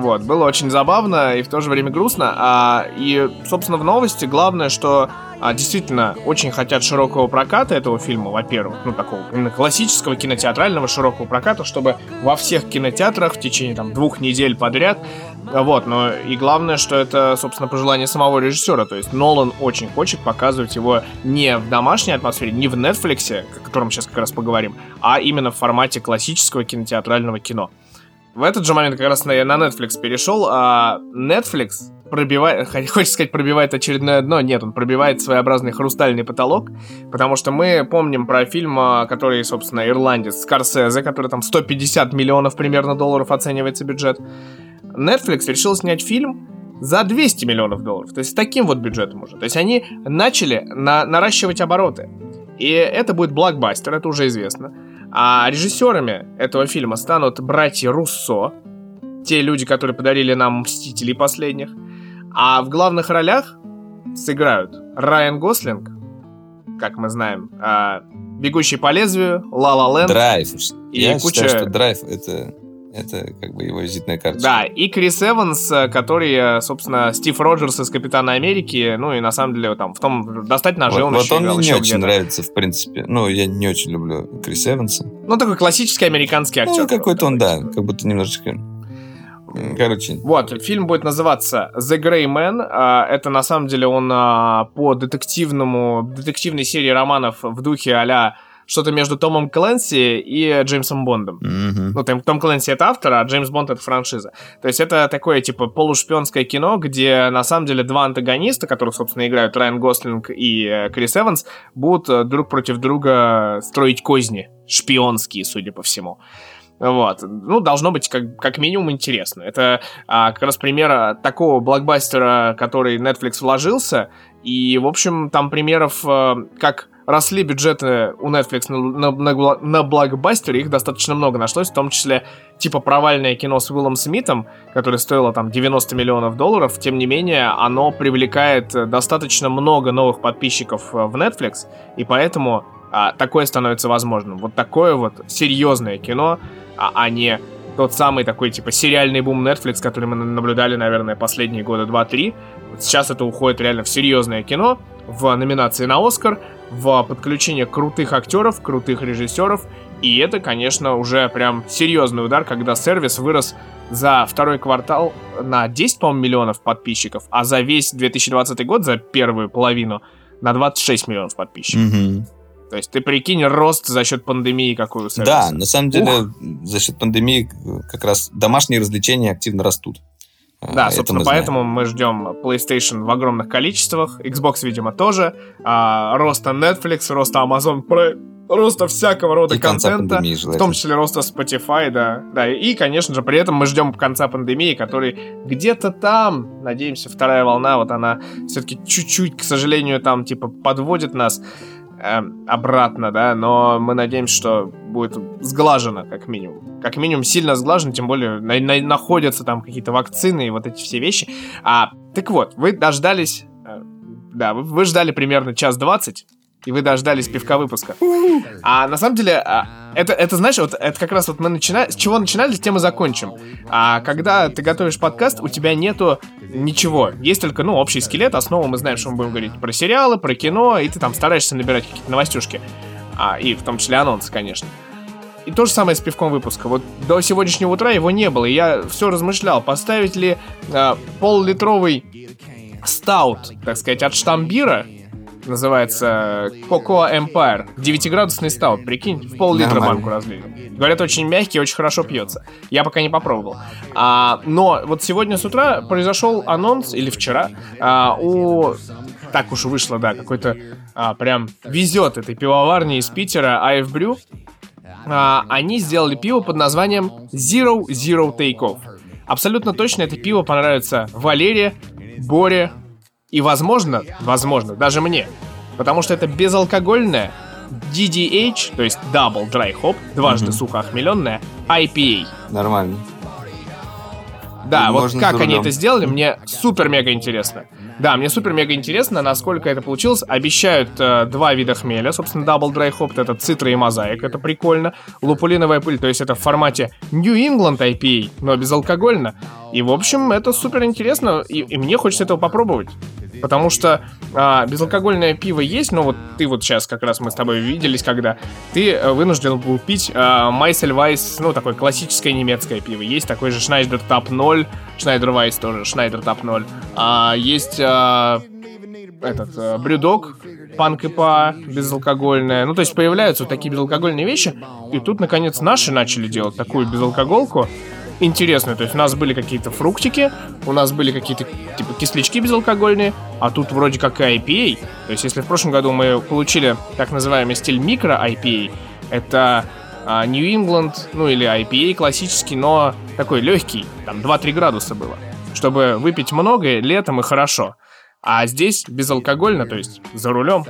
Вот, было очень забавно и в то же время грустно. А, и, собственно, в новости главное, что а, действительно очень хотят широкого проката этого фильма, во-первых, ну, такого именно классического кинотеатрального широкого проката, чтобы во всех кинотеатрах в течение там двух недель подряд. а, Вот, но и главное, что это, собственно, пожелание самого режиссера. То есть Нолан очень хочет показывать его не в домашней атмосфере, не в Netflix, о котором сейчас как раз поговорим, а именно в формате классического кинотеатрального кино. В этот же момент как раз я на Netflix перешел, а Netflix пробивает, хочется сказать, пробивает очередное дно, нет, он пробивает своеобразный хрустальный потолок, потому что мы помним про фильм, а, который, собственно, ирландец Скорсезе, который там 150 миллионов примерно долларов оценивается бюджет. Netflix решил снять фильм за 200 миллионов долларов, то есть с таким вот бюджетом уже. То есть они начали на- наращивать обороты. И это будет блокбастер, это уже известно. А режиссерами этого фильма станут братья Руссо, те люди, которые подарили нам «Мстителей» последних. А в главных ролях сыграют Райан Гослинг, как мы знаем, а, «Бегущий по лезвию», «Ла Ла Ленд», Драйв. И Я куча- считаю, что драйв это, это как бы его визитная карточка. Да, и Крис Эванс, э, который, э, собственно, Стив Роджерс из Капитана Америки, ну и на самом деле там в том «Достать ножи» Вот, он вот он мне не очень нравится, в принципе. Ну, я не очень люблю Криса Эванса. Ну, такой классический американский актер. Ну, какой-то он, да, как будто немножечко... Короче, Вот, фильм будет называться The Grey Man. А, Это на самом деле он а, по детективному, детективной серии романов в духе а что-то между Томом Клэнси и Джеймсом Бондом. Мгм. Ну, там, Том Клэнси это автор, а Джеймс Бонд это франшиза. То есть это такое, типа, полушпионское кино, где на самом деле два антагониста, которых, собственно, играют Райан Гослинг и э, Крис Эванс, будут э, друг против друга строить козни. Шпионские, судя по всему. Вот. Ну, должно быть как, как минимум интересно. Это а, как раз пример а, такого блокбастера, который Netflix вложился. И, в общем, там примеров, а, как росли бюджеты у Netflix на, на, на на блокбастере, их достаточно много нашлось, в том числе типа провальное кино с Уиллом Смитом, которое стоило там 90 миллионов долларов, тем не менее, оно привлекает э, достаточно много новых подписчиков э, в Netflix, и поэтому а, такое становится возможным. Вот такое вот серьезное кино, а, а не тот самый такой, типа, сериальный бум Netflix, который мы наблюдали, наверное, последние года 2-3. Вот сейчас это уходит реально в серьезное кино, в номинации на Оскар, в подключение крутых актеров, крутых режиссеров, и это, конечно, уже прям серьезный удар, когда сервис вырос за второй квартал на 10, по-моему, миллионов подписчиков, а за весь 2020 год, за первую половину, на 26 миллионов подписчиков. Мгм. То есть ты прикинь рост за счет пандемии какую Да, на самом деле за счет пандемии как раз домашние развлечения активно растут. Да, А, это собственно, мы знаем. поэтому мы ждем PlayStation в огромных количествах, Xbox, видимо, тоже, а, роста Netflix, роста Amazon Prime, роста всякого рода И контента, пандемии в том числе роста Spotify, да, да, и, конечно же, при этом мы ждем конца пандемии, который где-то там, надеемся, вторая волна, вот она все-таки чуть-чуть, к сожалению, там, типа, подводит нас эм, обратно, да, но мы надеемся, что будет сглажено, как минимум. Как минимум сильно сглажено, тем более на- на- находятся там какие-то вакцины и вот эти все вещи. А, так вот, вы дождались, э, да, вы, вы ждали примерно час двадцать, и вы дождались пивка выпуска. А на самом деле, а, это, это, знаешь, вот это как раз вот мы начинали, с чего начинали, с тем и закончим. А когда ты готовишь подкаст, у тебя нету ничего. Есть только, ну, общий скелет, основу мы знаем, что мы будем говорить про сериалы, про кино, и ты там стараешься набирать какие-то новостюшки. А, и в том числе анонсы, конечно. И то же самое с пивком выпуска. Вот до сегодняшнего утра его не было, и я все размышлял, поставить ли а, пол-литровый стаут, так сказать, от штамбира, называется Cocoa Empire. 9-градусный стаут, прикинь, в пол-литра банку разлили. Говорят, очень мягкий, очень хорошо пьется. Я пока не попробовал. А, но вот сегодня с утра произошел анонс, или вчера, а, у... Так уж вышло, да, какой-то а, прям везет этой пивоварни из Питера AF Brew. А, они сделали пиво под названием Zero Zero Takeoff. Абсолютно точно это пиво понравится Валере, Боре и, возможно, возможно, даже мне. Потому что это безалкогольное DDH, то есть Double Dry Hop, дважды сухоохмеленное, IPA. Нормально. Да, И вот как они это сделали, мне супер-мега интересно. Да, мне супер-мега интересно, насколько это получилось. Обещают э, два вида хмеля. Собственно, Double Dry Hop — это цитра и мозаик, это прикольно. Лупулиновая пыль, то есть это в формате New England IPA, но безалкогольно. И, в общем, это супер интересно, и, и мне хочется этого попробовать. Потому что а, безалкогольное пиво есть, но вот ты вот сейчас как раз мы с тобой виделись, когда ты э, вынужден был пить а, Maisel's Weisse, ну, такое классическое немецкое пиво. Есть такой же Schneider TAP 0, Schneider Weisse тоже, Schneider TAP 0. А, есть а, этот э, BrewDog, Punk IPA безалкогольная. Ну, то есть появляются вот такие безалкогольные вещи. И тут, наконец, наши начали делать такую безалкоголку. Интересную. То есть у нас были какие-то фруктики, у нас были какие-то типа кислячки безалкогольные, а тут вроде как и IPA. То есть если в прошлом году мы получили так называемый стиль микро-IPA, это а, New England, ну или IPA классический, но такой легкий, там 2-3 градуса было. Чтобы выпить много летом и хорошо. А здесь безалкогольно, то есть за рулем.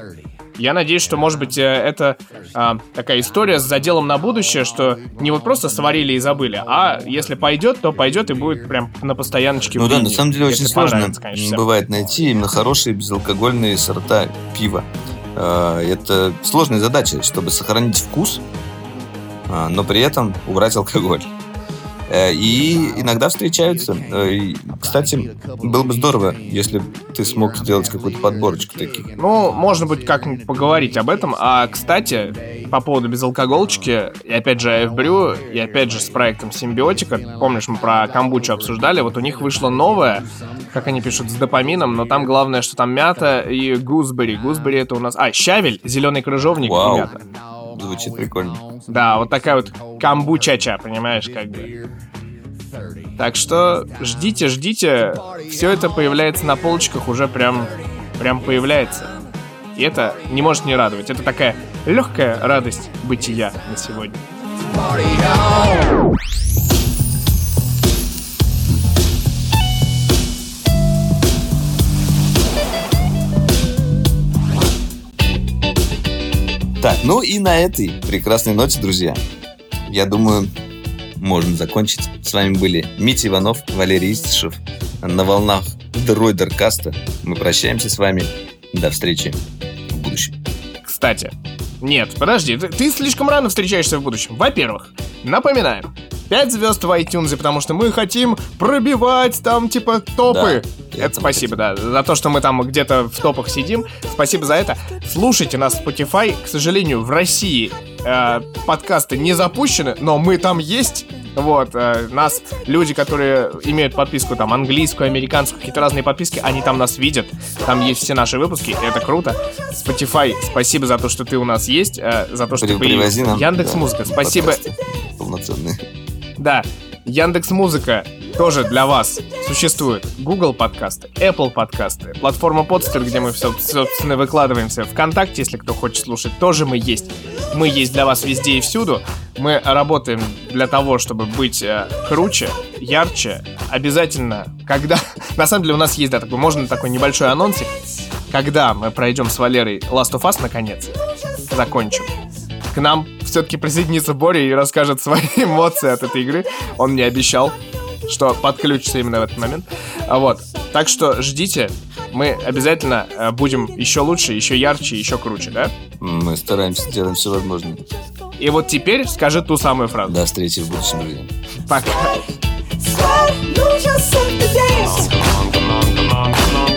Я надеюсь, что, может быть, э, это а, такая история с заделом на будущее, что не вот просто сварили и забыли, а если пойдет, то пойдет и будет прям на постояночке. Ну да, на самом деле очень сложно конечно, бывает найти именно хорошие безалкогольные сорта пива. Э, Это сложная задача, чтобы сохранить вкус, а, но при этом убрать алкоголь. Э, И иногда встречаются. Э, и, Кстати, было бы здорово, если ты смог сделать какую-то подборочку таких. Ну, можно будет как-нибудь поговорить об этом. А, кстати, по поводу безалкоголочки, и опять же F-Brew, и опять же с проектом Симбиотика, помнишь, мы про камбучу обсуждали, вот у них вышло новое, как они пишут, с допамином, но там главное, что там мята и гузбери. Гузбери это у нас... А, щавель, зеленый крыжовник Вау. и мята. Звучит прикольно. Да, вот такая вот камбучача, понимаешь, как бы. Так что ждите, ждите. Все это появляется на полочках уже прям, прям появляется. И это не может не радовать. Это такая легкая радость бытия на сегодня. Так, ну и на этой прекрасной ноте, друзья, я думаю, можно закончить. С вами были Митя Иванов, Валерий Истишев на волнах Дроидеркаста. Мы прощаемся с вами. До встречи в будущем. Кстати, нет, подожди, ты, ты слишком рано встречаешься в будущем. Во-первых, напоминаем, 5 звезд в iTunes, потому что мы хотим пробивать там, типа, топы. Да, это спасибо, да, за то, что мы там где-то в топах сидим. Спасибо за это. Слушайте нас в Spotify. К сожалению, в России э, подкасты не запущены, но мы там есть. Вот, э, нас, люди, которые имеют подписку там английскую, американскую, какие-то разные подписки, они там нас видят, там есть все наши выпуски, это круто. Spotify, спасибо за то, что ты у нас есть, э, за то, что При- ты появился. Яндекс да, Музыка, спасибо. подкасты Полноценные. Да, Яндекс Музыка тоже для вас существует. Google подкасты, Apple подкасты, платформа Podster, где мы все, собственно, выкладываемся. ВКонтакте, если кто хочет слушать, тоже мы есть. Мы есть для вас везде и всюду. Мы работаем для того, чтобы быть э, круче, ярче. Обязательно, когда... На самом деле у нас есть, да, такой, можно такой небольшой анонсик. Когда мы пройдем с Валерой Last of Us, наконец, закончим, к нам все-таки присоединится Боря и расскажет свои эмоции от этой игры. Он мне обещал, что подключится именно в этот момент. А вот. Так что ждите. Мы обязательно э, будем еще лучше, еще ярче, еще круче, да? Мы стараемся, делаем все возможное. И вот теперь скажи ту самую фразу. До встречи в будущем, друзья. Пока. Lose yourself to dance. Come on, come on, come on.